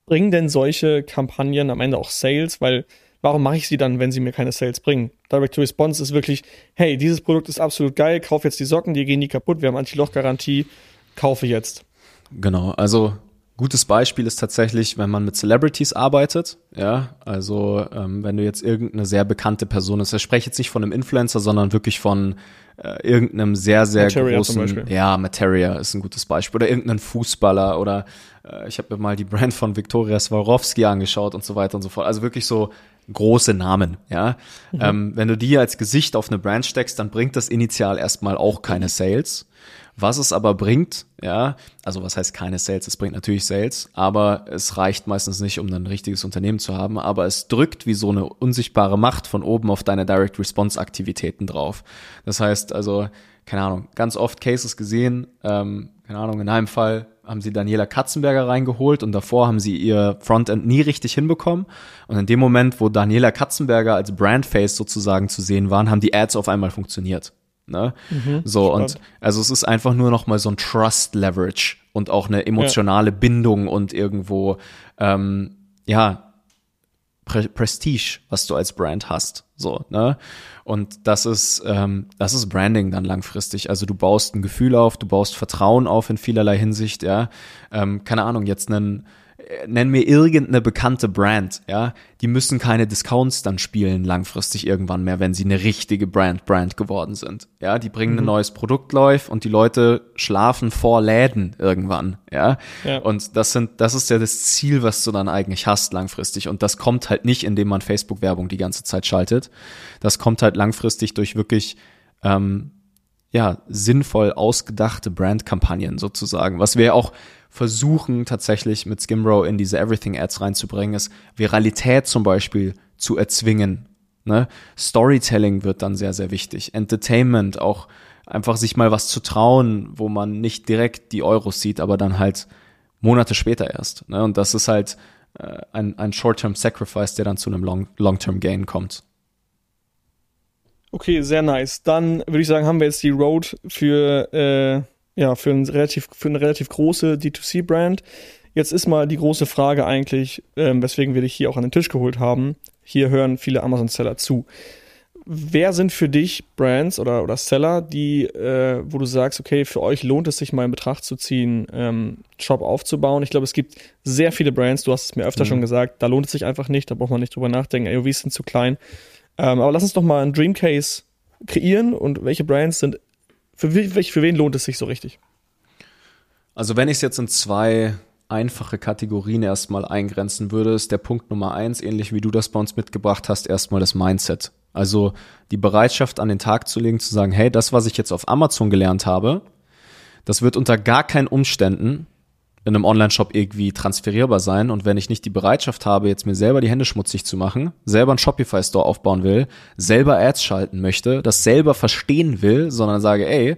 bringen denn solche Kampagnen am Ende auch Sales? Weil warum mache ich sie dann, wenn sie mir keine Sales bringen? Direct to Response ist wirklich, hey, dieses Produkt ist absolut geil, kauf jetzt die Socken, die gehen nie kaputt, wir haben Anti-Loch-Garantie, kaufe jetzt. Genau, also Gutes Beispiel ist tatsächlich, wenn man mit Celebrities arbeitet. Ja, also ähm, wenn du jetzt irgendeine sehr bekannte Person ist, ich spreche jetzt nicht von einem Influencer, sondern wirklich von äh, irgendeinem sehr, sehr Materia großen. Ja, Materia ist ein gutes Beispiel. Oder irgendeinen Fußballer oder äh, ich habe mir mal die Brand von Viktoria Swarovski angeschaut und so weiter und so fort. Also wirklich so große Namen, ja. Mhm. Ähm, wenn du die als Gesicht auf eine Brand steckst, dann bringt das initial erstmal auch keine Sales. Was es aber bringt, ja, also was heißt keine Sales, es bringt natürlich Sales, aber es reicht meistens nicht, um ein richtiges Unternehmen zu haben, aber es drückt wie so eine unsichtbare Macht von oben auf deine Direct Response Aktivitäten drauf. Das heißt also, keine Ahnung, ganz oft Cases gesehen, ähm, keine Ahnung, in einem Fall haben sie Daniela Katzenberger reingeholt und davor haben sie ihr Frontend nie richtig hinbekommen. Und in dem Moment, wo Daniela Katzenberger als Brandface sozusagen zu sehen waren, haben die Ads auf einmal funktioniert. Ne? Mhm, so, spannend. und also es ist einfach nur noch mal so ein Trust Leverage und auch eine emotionale ja. Bindung und irgendwo, ähm, ja, Pre Prestige, was du als Brand hast. So, ne? Und das ist, ähm, das ist Branding dann langfristig. Also du baust ein Gefühl auf, du baust Vertrauen auf in vielerlei Hinsicht, ja. Ähm, keine Ahnung, jetzt einen nenn mir irgendeine bekannte Brand, ja, die müssen keine Discounts dann spielen langfristig irgendwann mehr, wenn sie eine richtige Brand Brand geworden sind. Ja, die bringen mhm. ein neues Produkt läuft und die Leute schlafen vor Läden irgendwann, ja? ja. Und das sind das ist ja das Ziel, was du dann eigentlich hast langfristig und das kommt halt nicht, indem man Facebook Werbung die ganze Zeit schaltet. Das kommt halt langfristig durch wirklich ähm, ja, sinnvoll ausgedachte Brandkampagnen sozusagen, was wir auch versuchen tatsächlich mit Skimbro in diese Everything-Ads reinzubringen, ist Viralität zum Beispiel zu erzwingen. Ne? Storytelling wird dann sehr, sehr wichtig. Entertainment, auch einfach sich mal was zu trauen, wo man nicht direkt die Euros sieht, aber dann halt Monate später erst. Ne? Und das ist halt äh, ein, ein Short-Term-Sacrifice, der dann zu einem Long-Term-Gain kommt. Okay, sehr nice. Dann würde ich sagen, haben wir jetzt die Road für äh, ja, für, ein relativ, für eine relativ große D2C-Brand. Jetzt ist mal die große Frage eigentlich, ähm, weswegen wir dich hier auch an den Tisch geholt haben. Hier hören viele Amazon-Seller zu. Wer sind für dich Brands oder, oder Seller, die, äh, wo du sagst, okay, für euch lohnt es sich mal in Betracht zu ziehen, ähm, Shop aufzubauen? Ich glaube, es gibt sehr viele Brands, du hast es mir öfter mhm. schon gesagt, da lohnt es sich einfach nicht, da braucht man nicht drüber nachdenken, AOVs sind zu klein. Ähm, aber lass uns doch mal einen Dreamcase kreieren und welche Brands sind für, für wen lohnt es sich so richtig? Also wenn ich es jetzt in zwei einfache Kategorien erstmal eingrenzen würde, ist der Punkt Nummer eins, ähnlich wie du das bei uns mitgebracht hast, erstmal das Mindset. Also die Bereitschaft an den Tag zu legen, zu sagen, hey, das, was ich jetzt auf Amazon gelernt habe, das wird unter gar keinen Umständen in einem Online-Shop irgendwie transferierbar sein. Und wenn ich nicht die Bereitschaft habe, jetzt mir selber die Hände schmutzig zu machen, selber einen Shopify-Store aufbauen will, selber Ads schalten möchte, das selber verstehen will, sondern sage, ey,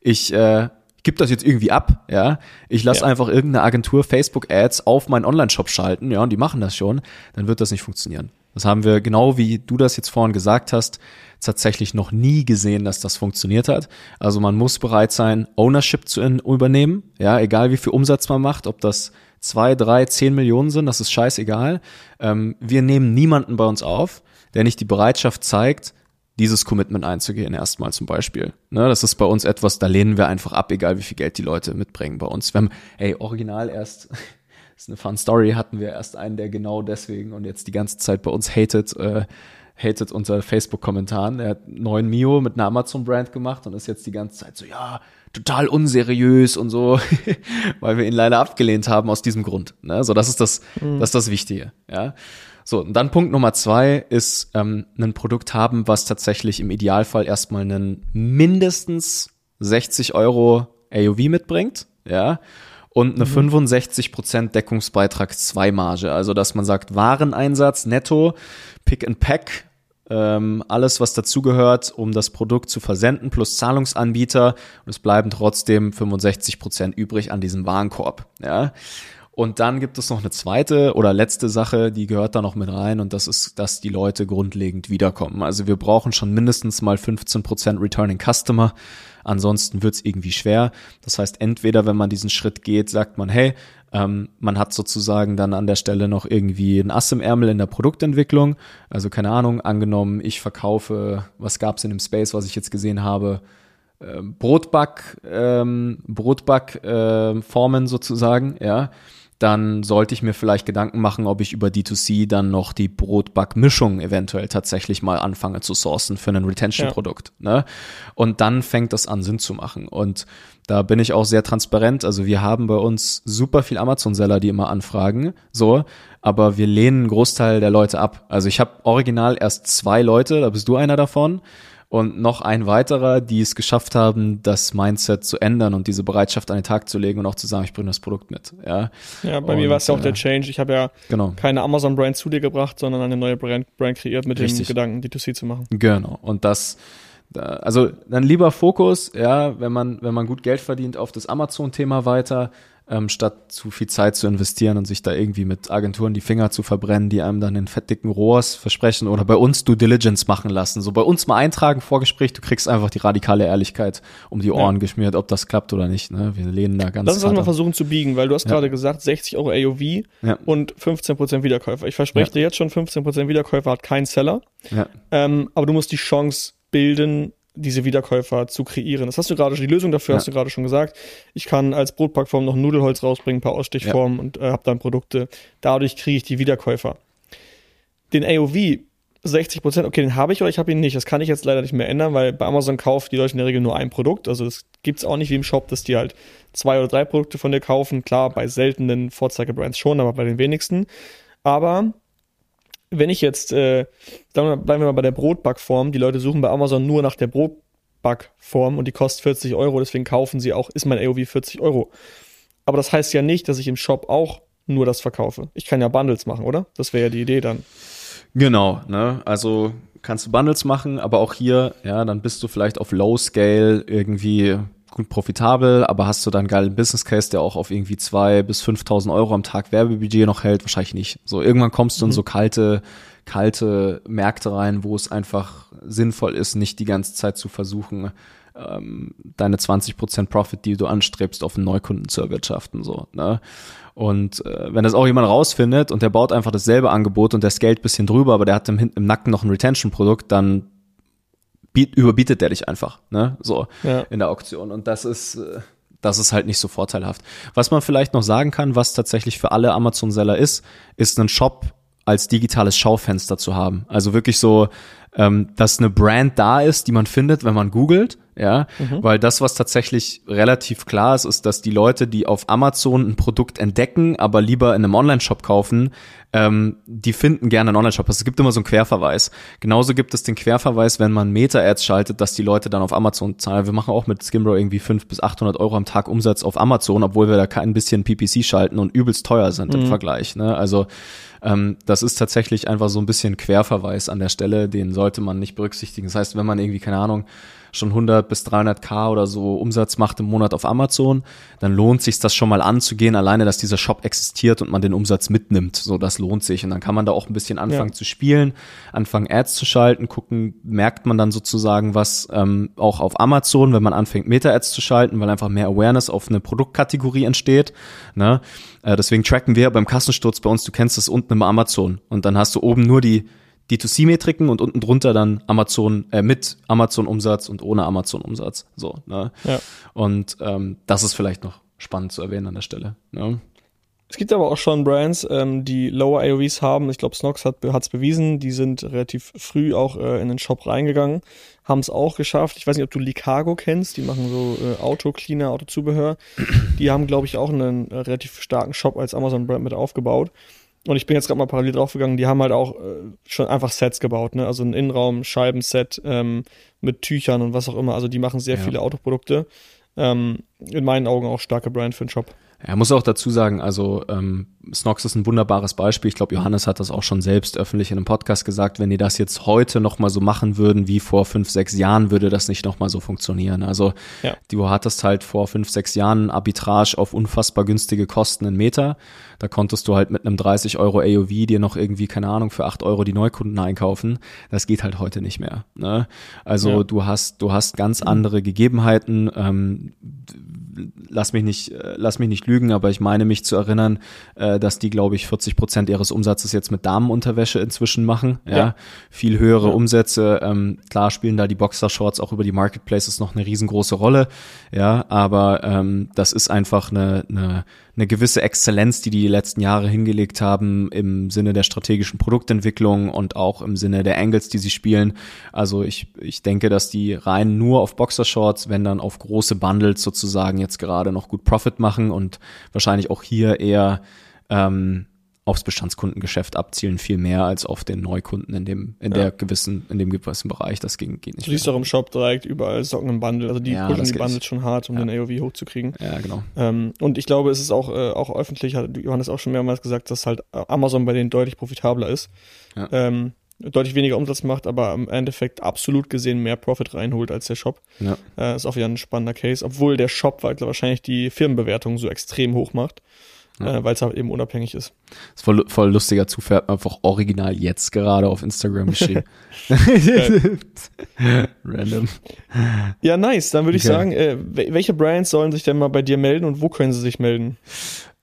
ich äh, gib das jetzt irgendwie ab, ja. Ich lasse ja. einfach irgendeine Agentur Facebook-Ads auf meinen Online-Shop schalten, ja, und die machen das schon, dann wird das nicht funktionieren. Das haben wir genau wie du das jetzt vorhin gesagt hast, tatsächlich noch nie gesehen, dass das funktioniert hat. Also man muss bereit sein, Ownership zu übernehmen. Ja, egal wie viel Umsatz man macht, ob das zwei, drei, zehn Millionen sind, das ist scheißegal. Ähm, wir nehmen niemanden bei uns auf, der nicht die Bereitschaft zeigt, dieses Commitment einzugehen, erstmal zum Beispiel. Ne, das ist bei uns etwas, da lehnen wir einfach ab, egal wie viel Geld die Leute mitbringen bei uns. Wir haben, ey, original erst, <laughs> ist eine fun Story, hatten wir erst einen, der genau deswegen und jetzt die ganze Zeit bei uns hatet, äh, hatet unter Facebook-Kommentaren. Er hat neuen Mio mit einer Amazon-Brand gemacht und ist jetzt die ganze Zeit so, ja, total unseriös und so, <laughs> weil wir ihn leider abgelehnt haben aus diesem Grund. Ne? So, das ist das, mhm. das ist das Wichtige. Ja. So, und dann Punkt Nummer zwei ist ähm, ein Produkt haben, was tatsächlich im Idealfall erstmal einen mindestens 60 Euro AOV mitbringt, ja, und eine mhm. 65% Deckungsbeitrag 2 Marge. Also, dass man sagt, Wareneinsatz netto, Pick and Pack, ähm, alles, was dazugehört, um das Produkt zu versenden, plus Zahlungsanbieter. Und es bleiben trotzdem 65% übrig an diesem Warenkorb, ja. Und dann gibt es noch eine zweite oder letzte Sache, die gehört da noch mit rein und das ist, dass die Leute grundlegend wiederkommen. Also wir brauchen schon mindestens mal 15% Returning Customer. Ansonsten wird's irgendwie schwer. Das heißt, entweder wenn man diesen Schritt geht, sagt man, hey, ähm, man hat sozusagen dann an der Stelle noch irgendwie ein Ass im Ärmel in der Produktentwicklung. Also keine Ahnung, angenommen, ich verkaufe, was gab's in dem Space, was ich jetzt gesehen habe, ähm, Brotback, ähm, Brotbackformen äh, sozusagen, ja dann sollte ich mir vielleicht Gedanken machen, ob ich über D2C dann noch die Brotbackmischung eventuell tatsächlich mal anfange zu sourcen für ein Retention-Produkt. Ja. Ne? Und dann fängt das an Sinn zu machen. Und da bin ich auch sehr transparent. Also wir haben bei uns super viel Amazon-Seller, die immer anfragen, so, aber wir lehnen einen Großteil der Leute ab. Also ich habe original erst zwei Leute, da bist du einer davon und noch ein weiterer, die es geschafft haben, das Mindset zu ändern und diese Bereitschaft an den Tag zu legen und auch zu sagen, ich bringe das Produkt mit. Ja, ja bei und, mir war es ja auch äh, der Change. Ich habe ja genau. keine Amazon-Brand zu dir gebracht, sondern eine neue Brand, Brand kreiert mit Richtig. dem Gedanken, D2C zu machen. Genau. Und das Da, also dann lieber Fokus, ja, wenn man, wenn man gut Geld verdient, auf das Amazon-Thema weiter, ähm, statt zu viel Zeit zu investieren und sich da irgendwie mit Agenturen die Finger zu verbrennen, die einem dann den fettdicken Rohrs versprechen oder bei uns Due Diligence machen lassen. So bei uns mal eintragen, Vorgespräch, du kriegst einfach die radikale Ehrlichkeit um die Ohren ja. geschmiert, ob das klappt oder nicht. Ne? Wir lehnen da ganz Lass uns das mal versuchen zu biegen, weil du hast ja. gerade gesagt, 60 Euro AOV ja. und 15% Wiederkäufer. Ich verspreche dir jetzt schon, 15% Wiederkäufer hat kein Seller. Ähm, aber du musst die Chance bilden, diese Wiederkäufer zu kreieren. Das hast du gerade schon, die Lösung dafür ja. hast du gerade schon gesagt. Ich kann als Brotpackform noch Nudelholz rausbringen, ein paar Ausstichformen ja. und äh, habe dann Produkte. Dadurch kriege ich die Wiederkäufer. Den AOV 60 Prozent, okay, den habe ich oder ich habe ihn nicht. Das kann ich jetzt leider nicht mehr ändern, weil bei Amazon kaufen die Leute in der Regel nur ein Produkt. Also das gibt's auch nicht wie im Shop, dass die halt zwei oder drei Produkte von dir kaufen. Klar, bei seltenen Vorzeigebrands schon, aber bei den wenigsten. Aber wenn ich jetzt, äh, bleiben wir mal bei der Brotbackform, die Leute suchen bei Amazon nur nach der Brotbackform und die kostet 40 Euro, deswegen kaufen sie auch, ist mein AOV 40 Euro. Aber das heißt ja nicht, dass ich im Shop auch nur das verkaufe. Ich kann ja Bundles machen, oder? Das wäre ja die Idee dann. Genau, ne? Also kannst du Bundles machen, aber auch hier, ja, dann bist du vielleicht auf Low Scale irgendwie gut profitabel, aber hast du dann einen geilen Business Case, der auch auf irgendwie zwei bis 5.000 Euro am Tag Werbebudget noch hält? Wahrscheinlich nicht. So irgendwann kommst du mhm. in so kalte, kalte Märkte rein, wo es einfach sinnvoll ist, nicht die ganze Zeit zu versuchen, ähm, deine 20% Profit, die du anstrebst, auf einen Neukunden zu erwirtschaften, so, ne? Und äh, wenn das auch jemand rausfindet und der baut einfach dasselbe Angebot und der scaled bisschen drüber, aber der hat im, im Nacken noch ein Retention-Produkt, dann biet, überbietet der dich einfach, ne? So ja. in der Auktion. Und das ist, äh, das ist halt nicht so vorteilhaft. Was man vielleicht noch sagen kann, was tatsächlich für alle Amazon-Seller ist, ist einen Shop als digitales Schaufenster zu haben. Also wirklich so, ähm, dass eine Brand da ist, die man findet, wenn man googelt ja, mhm. weil das, was tatsächlich relativ klar ist, ist, dass die Leute, die auf Amazon ein Produkt entdecken, aber lieber in einem Online-Shop kaufen, ähm, die finden gerne einen Online-Shop. Also es gibt immer so einen Querverweis. Genauso gibt es den Querverweis, wenn man Meta-Ads schaltet, dass die Leute dann auf Amazon zahlen. Wir machen auch mit Skimbro irgendwie 500 bis 800 Euro am Tag Umsatz auf Amazon, obwohl wir da kein bisschen PPC schalten und übelst teuer sind mhm. im Vergleich. Ne? Also ähm, das ist tatsächlich einfach so ein bisschen Querverweis an der Stelle, den sollte man nicht berücksichtigen. Das heißt, wenn man irgendwie, keine Ahnung, schon 100 bis 300k oder so Umsatz macht im Monat auf Amazon, dann lohnt sich das schon mal anzugehen, alleine, dass dieser Shop existiert und man den Umsatz mitnimmt. So, das lohnt sich. Und dann kann man da auch ein bisschen anfangen ja. zu spielen, anfangen Ads zu schalten, gucken, merkt man dann sozusagen was ähm, auch auf Amazon, wenn man anfängt Meta-Ads zu schalten, weil einfach mehr Awareness auf eine Produktkategorie entsteht. Ne? Äh, deswegen tracken wir beim Kassensturz bei uns, du kennst das unten im Amazon und dann hast du oben nur die D2C-Metriken und unten drunter dann Amazon äh, mit Amazon-Umsatz und ohne Amazon-Umsatz. So, ne? Ja. Und ähm, das ist vielleicht noch spannend zu erwähnen an der Stelle. Ne? Es gibt aber auch schon Brands, ähm, die lower AOVs haben. Ich glaube, Snox hat es bewiesen. Die sind relativ früh auch äh, in den Shop reingegangen, haben es auch geschafft. Ich weiß nicht, ob du Licago kennst. Die machen so äh, Autocleaner, Autozubehör. Die haben, glaube ich, auch einen äh, relativ starken Shop als Amazon-Brand mit aufgebaut. Und ich bin jetzt gerade mal parallel draufgegangen, die haben halt auch äh, schon einfach Sets gebaut, ne? Also ein Innenraum, Scheibenset ähm, mit Tüchern und was auch immer. Also die machen sehr ja. viele Autoprodukte. Ähm, in meinen Augen auch starke Brand für den Shop. Er muss auch dazu sagen, also ähm, Snox ist ein wunderbares Beispiel. Ich glaube, Johannes hat das auch schon selbst öffentlich in einem Podcast gesagt. Wenn die das jetzt heute nochmal so machen würden wie vor fünf, sechs Jahren, würde das nicht nochmal so funktionieren. Also ja. du hattest halt vor fünf, sechs Jahren Arbitrage auf unfassbar günstige Kosten in Meter. Da konntest du halt mit einem 30 Euro AOV dir noch irgendwie, keine Ahnung, für acht Euro die Neukunden einkaufen. Das geht halt heute nicht mehr. Ne? Also ja. du hast, du hast ganz andere Gegebenheiten. Ähm, lass mich nicht, äh, lass mich nicht lügen, aber ich meine mich zu erinnern, äh, dass die, glaube ich, 40 Prozent ihres Umsatzes jetzt mit Damenunterwäsche inzwischen machen. Ja, ja. viel höhere ja. Umsätze. Ähm, klar spielen da die Boxershorts auch über die Marketplaces noch eine riesengroße Rolle. Ja, aber ähm, das ist einfach eine, eine eine gewisse Exzellenz, die die letzten Jahre hingelegt haben im Sinne der strategischen Produktentwicklung und auch im Sinne der Angles, die sie spielen. Also ich, ich denke, dass die rein nur auf Boxershorts, wenn dann auf große Bundles sozusagen jetzt gerade noch gut Profit machen und wahrscheinlich auch hier eher ähm, aufs Bestandskundengeschäft abzielen, viel mehr als auf den Neukunden in dem, in ja. der gewissen, in dem gewissen Bereich. Das ging, geht nicht. Du siehst auch im Shop direkt überall Socken im Bundle. Also die ja, pushen die Bundles schon hart, um ja. den AOV hochzukriegen. Ja, genau. Ähm, und ich glaube, es ist auch, äh, auch öffentlich, hat Johannes auch schon mehrmals gesagt, dass halt Amazon bei denen deutlich profitabler ist. Ja. Ähm, deutlich weniger Umsatz macht, aber im Endeffekt absolut gesehen mehr Profit reinholt als der Shop. Ja. Äh, ist auch wieder ein spannender Case, obwohl der Shop wahrscheinlich die Firmenbewertung so extrem hoch macht, Ja. äh, weil es halt eben unabhängig ist. ist voll, voll lustiger Zufall, hat man einfach original jetzt gerade auf Instagram geschrieben. <laughs> <laughs> Random. Ja, nice. Dann würde ich Okay. sagen, äh, wel- welche Brands sollen sich denn mal bei dir melden und wo können sie sich melden?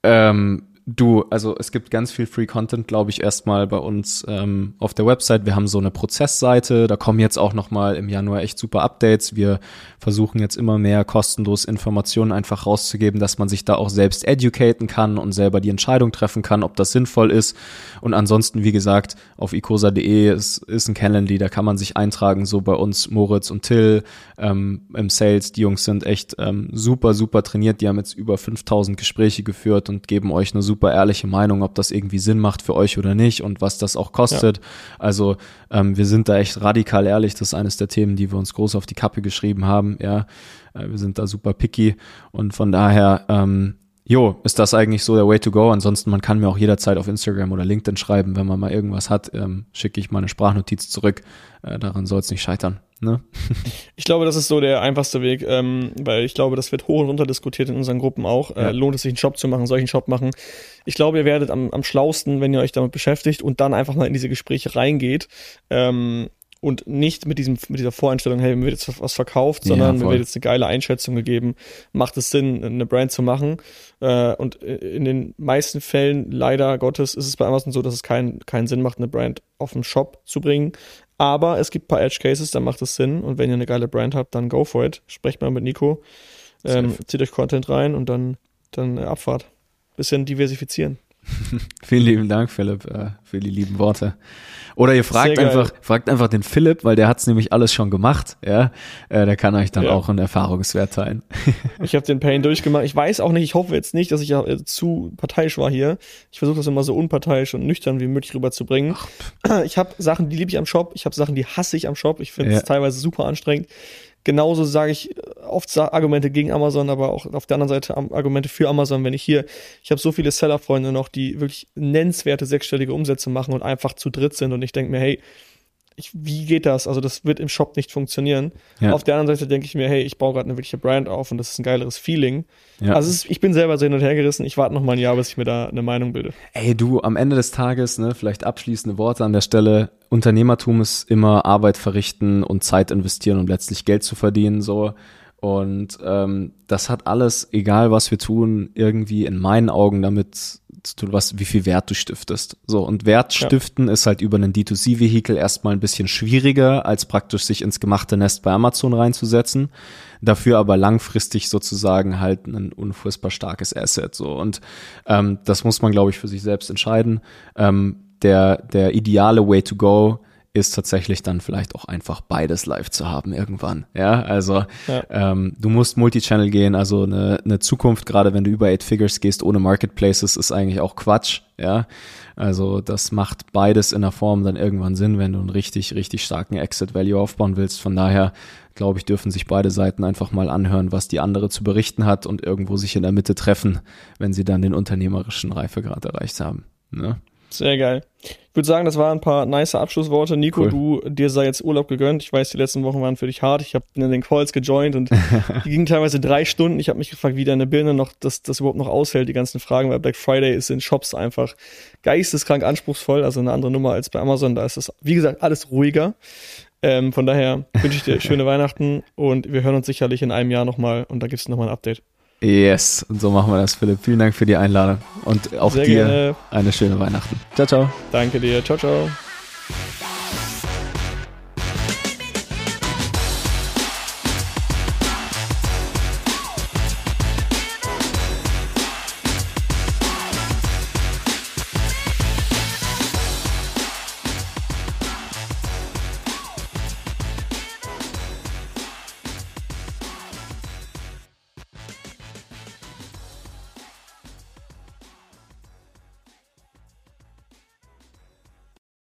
Ähm, du, also es gibt ganz viel Free Content, glaube ich, erstmal bei uns ähm, auf der Website. Wir haben so eine Prozessseite, da kommen jetzt auch nochmal im Januar echt super Updates. Wir versuchen jetzt immer mehr kostenlos Informationen einfach rauszugeben, dass man sich da auch selbst educaten kann und selber die Entscheidung treffen kann, ob das sinnvoll ist. Und ansonsten, wie gesagt, auf icosa.de ist, ist ein Calendly, da kann man sich eintragen, so bei uns Moritz und Till ähm, im Sales. Die Jungs sind echt ähm, super, super trainiert. Die haben jetzt über 5000 Gespräche geführt und geben euch eine super ehrliche Meinung, ob das irgendwie Sinn macht für euch oder nicht und was das auch kostet. Also ähm, wir sind da echt radikal ehrlich. Das ist eines der Themen, die wir uns groß auf die Kappe geschrieben haben. Ja, äh, wir sind da super picky und von daher ähm, Jo, ist das eigentlich so der Way to go? Ansonsten, man kann mir auch jederzeit auf Instagram oder LinkedIn schreiben, wenn man mal irgendwas hat, ähm, schicke ich mal eine Sprachnotiz zurück. Äh, daran soll es nicht scheitern. Ne? <laughs> Ich glaube, das ist so der einfachste Weg, ähm, weil ich glaube, das wird hoch und runter diskutiert in unseren Gruppen auch. Ja. Äh, lohnt es sich, einen Shop zu machen, soll ich einen Shop machen? Ich glaube, ihr werdet am, am schlausten, wenn ihr euch damit beschäftigt und dann einfach mal in diese Gespräche reingeht. Ähm, und nicht mit diesem mit dieser Voreinstellung, hey, mir wird jetzt was verkauft, Ja, sondern mir voll. wird jetzt eine geile Einschätzung gegeben. Macht es Sinn, eine Brand zu machen? Äh, und in den meisten Fällen, leider Gottes, ist es bei Amazon so, dass es keinen keinen Sinn macht, eine Brand auf den Shop zu bringen. Aber es gibt ein paar Edge Cases, da macht es Sinn. Und wenn ihr eine geile Brand habt, dann go for it. Sprecht mal mit Nico. Ähm, zieht euch Content rein und dann, dann Abfahrt. Bisschen diversifizieren. <laughs> Vielen lieben Dank, Philipp, äh, für die lieben Worte. Oder ihr fragt Sehr geil. einfach, fragt einfach den Philipp, weil der hat's nämlich alles schon gemacht. Ja, äh, der kann euch dann Ja. auch einen Erfahrungswert teilen. <laughs> Ich habe den Pain durchgemacht. Ich weiß auch nicht, ich hoffe jetzt nicht, dass ich äh, zu parteiisch war hier. Ich versuche das immer so unparteiisch und nüchtern wie möglich rüberzubringen. Ich habe Sachen, die liebe ich am Shop. Ich habe Sachen, die hasse ich am Shop. Ich finde es Ja. teilweise super anstrengend. Genauso sage ich äh, oft Argumente gegen Amazon, aber auch auf der anderen Seite Argumente für Amazon. Wenn ich hier, ich habe so viele Seller-Freunde noch, die wirklich nennenswerte sechsstellige Umsätze machen und einfach zu dritt sind und ich denke mir, hey, ich, wie geht das? Also das wird im Shop nicht funktionieren. Ja. Auf der anderen Seite denke ich mir, hey, ich baue gerade eine wirkliche Brand auf und das ist ein geileres Feeling. Ja. Also ist, ich bin selber so hin und her gerissen. Ich warte noch mal ein Jahr, bis ich mir da eine Meinung bilde. Ey, du, am Ende des Tages, ne, vielleicht abschließende Worte an der Stelle. Unternehmertum ist immer Arbeit verrichten und Zeit investieren, um letztlich Geld zu verdienen, so. Und ähm, das hat alles, egal was wir tun, irgendwie in meinen Augen damit zu tun, was, wie viel Wert du stiftest. So, und Wert Ja. stiften ist halt über einen D2C-Vehikel erstmal ein bisschen schwieriger, als praktisch sich ins gemachte Nest bei Amazon reinzusetzen. Dafür aber langfristig sozusagen halt ein unfassbar starkes Asset. So. Und ähm, das muss man, glaube ich, für sich selbst entscheiden. Ähm, der, der ideale Way to go ist tatsächlich dann vielleicht auch einfach beides live zu haben irgendwann. Ja, also Ja. ähm, du musst Multichannel gehen, also eine, eine Zukunft, gerade wenn du über Eight Figures gehst, ohne Marketplaces, ist eigentlich auch Quatsch. Ja, also das macht beides in der Form dann irgendwann Sinn, wenn du einen richtig, richtig starken Exit Value aufbauen willst. Von daher glaube ich, dürfen sich beide Seiten einfach mal anhören, was die andere zu berichten hat und irgendwo sich in der Mitte treffen, wenn sie dann den unternehmerischen Reifegrad erreicht haben. Ne? Sehr geil. Ich würde sagen, das waren ein paar nice Abschlussworte. Nico, Cool. du, dir sei jetzt Urlaub gegönnt. Ich weiß, die letzten Wochen waren für dich hart. Ich habe in den Calls gejoint und <laughs> die gingen teilweise drei Stunden. Ich habe mich gefragt, wie deine Birne noch, das, das überhaupt noch aushält, die ganzen Fragen, weil Black Friday ist in Shops einfach geisteskrank anspruchsvoll, also eine andere Nummer als bei Amazon. Da ist es, wie gesagt, alles ruhiger. Ähm, von daher wünsche ich dir <laughs> schöne Weihnachten und wir hören uns sicherlich in einem Jahr nochmal und da gibt es nochmal ein Update. Yes, und so machen wir das, Philipp. Vielen Dank für die Einladung und auch Sehr dir gerne. eine schöne Weihnachten. Ciao, ciao. Danke dir. Ciao, ciao.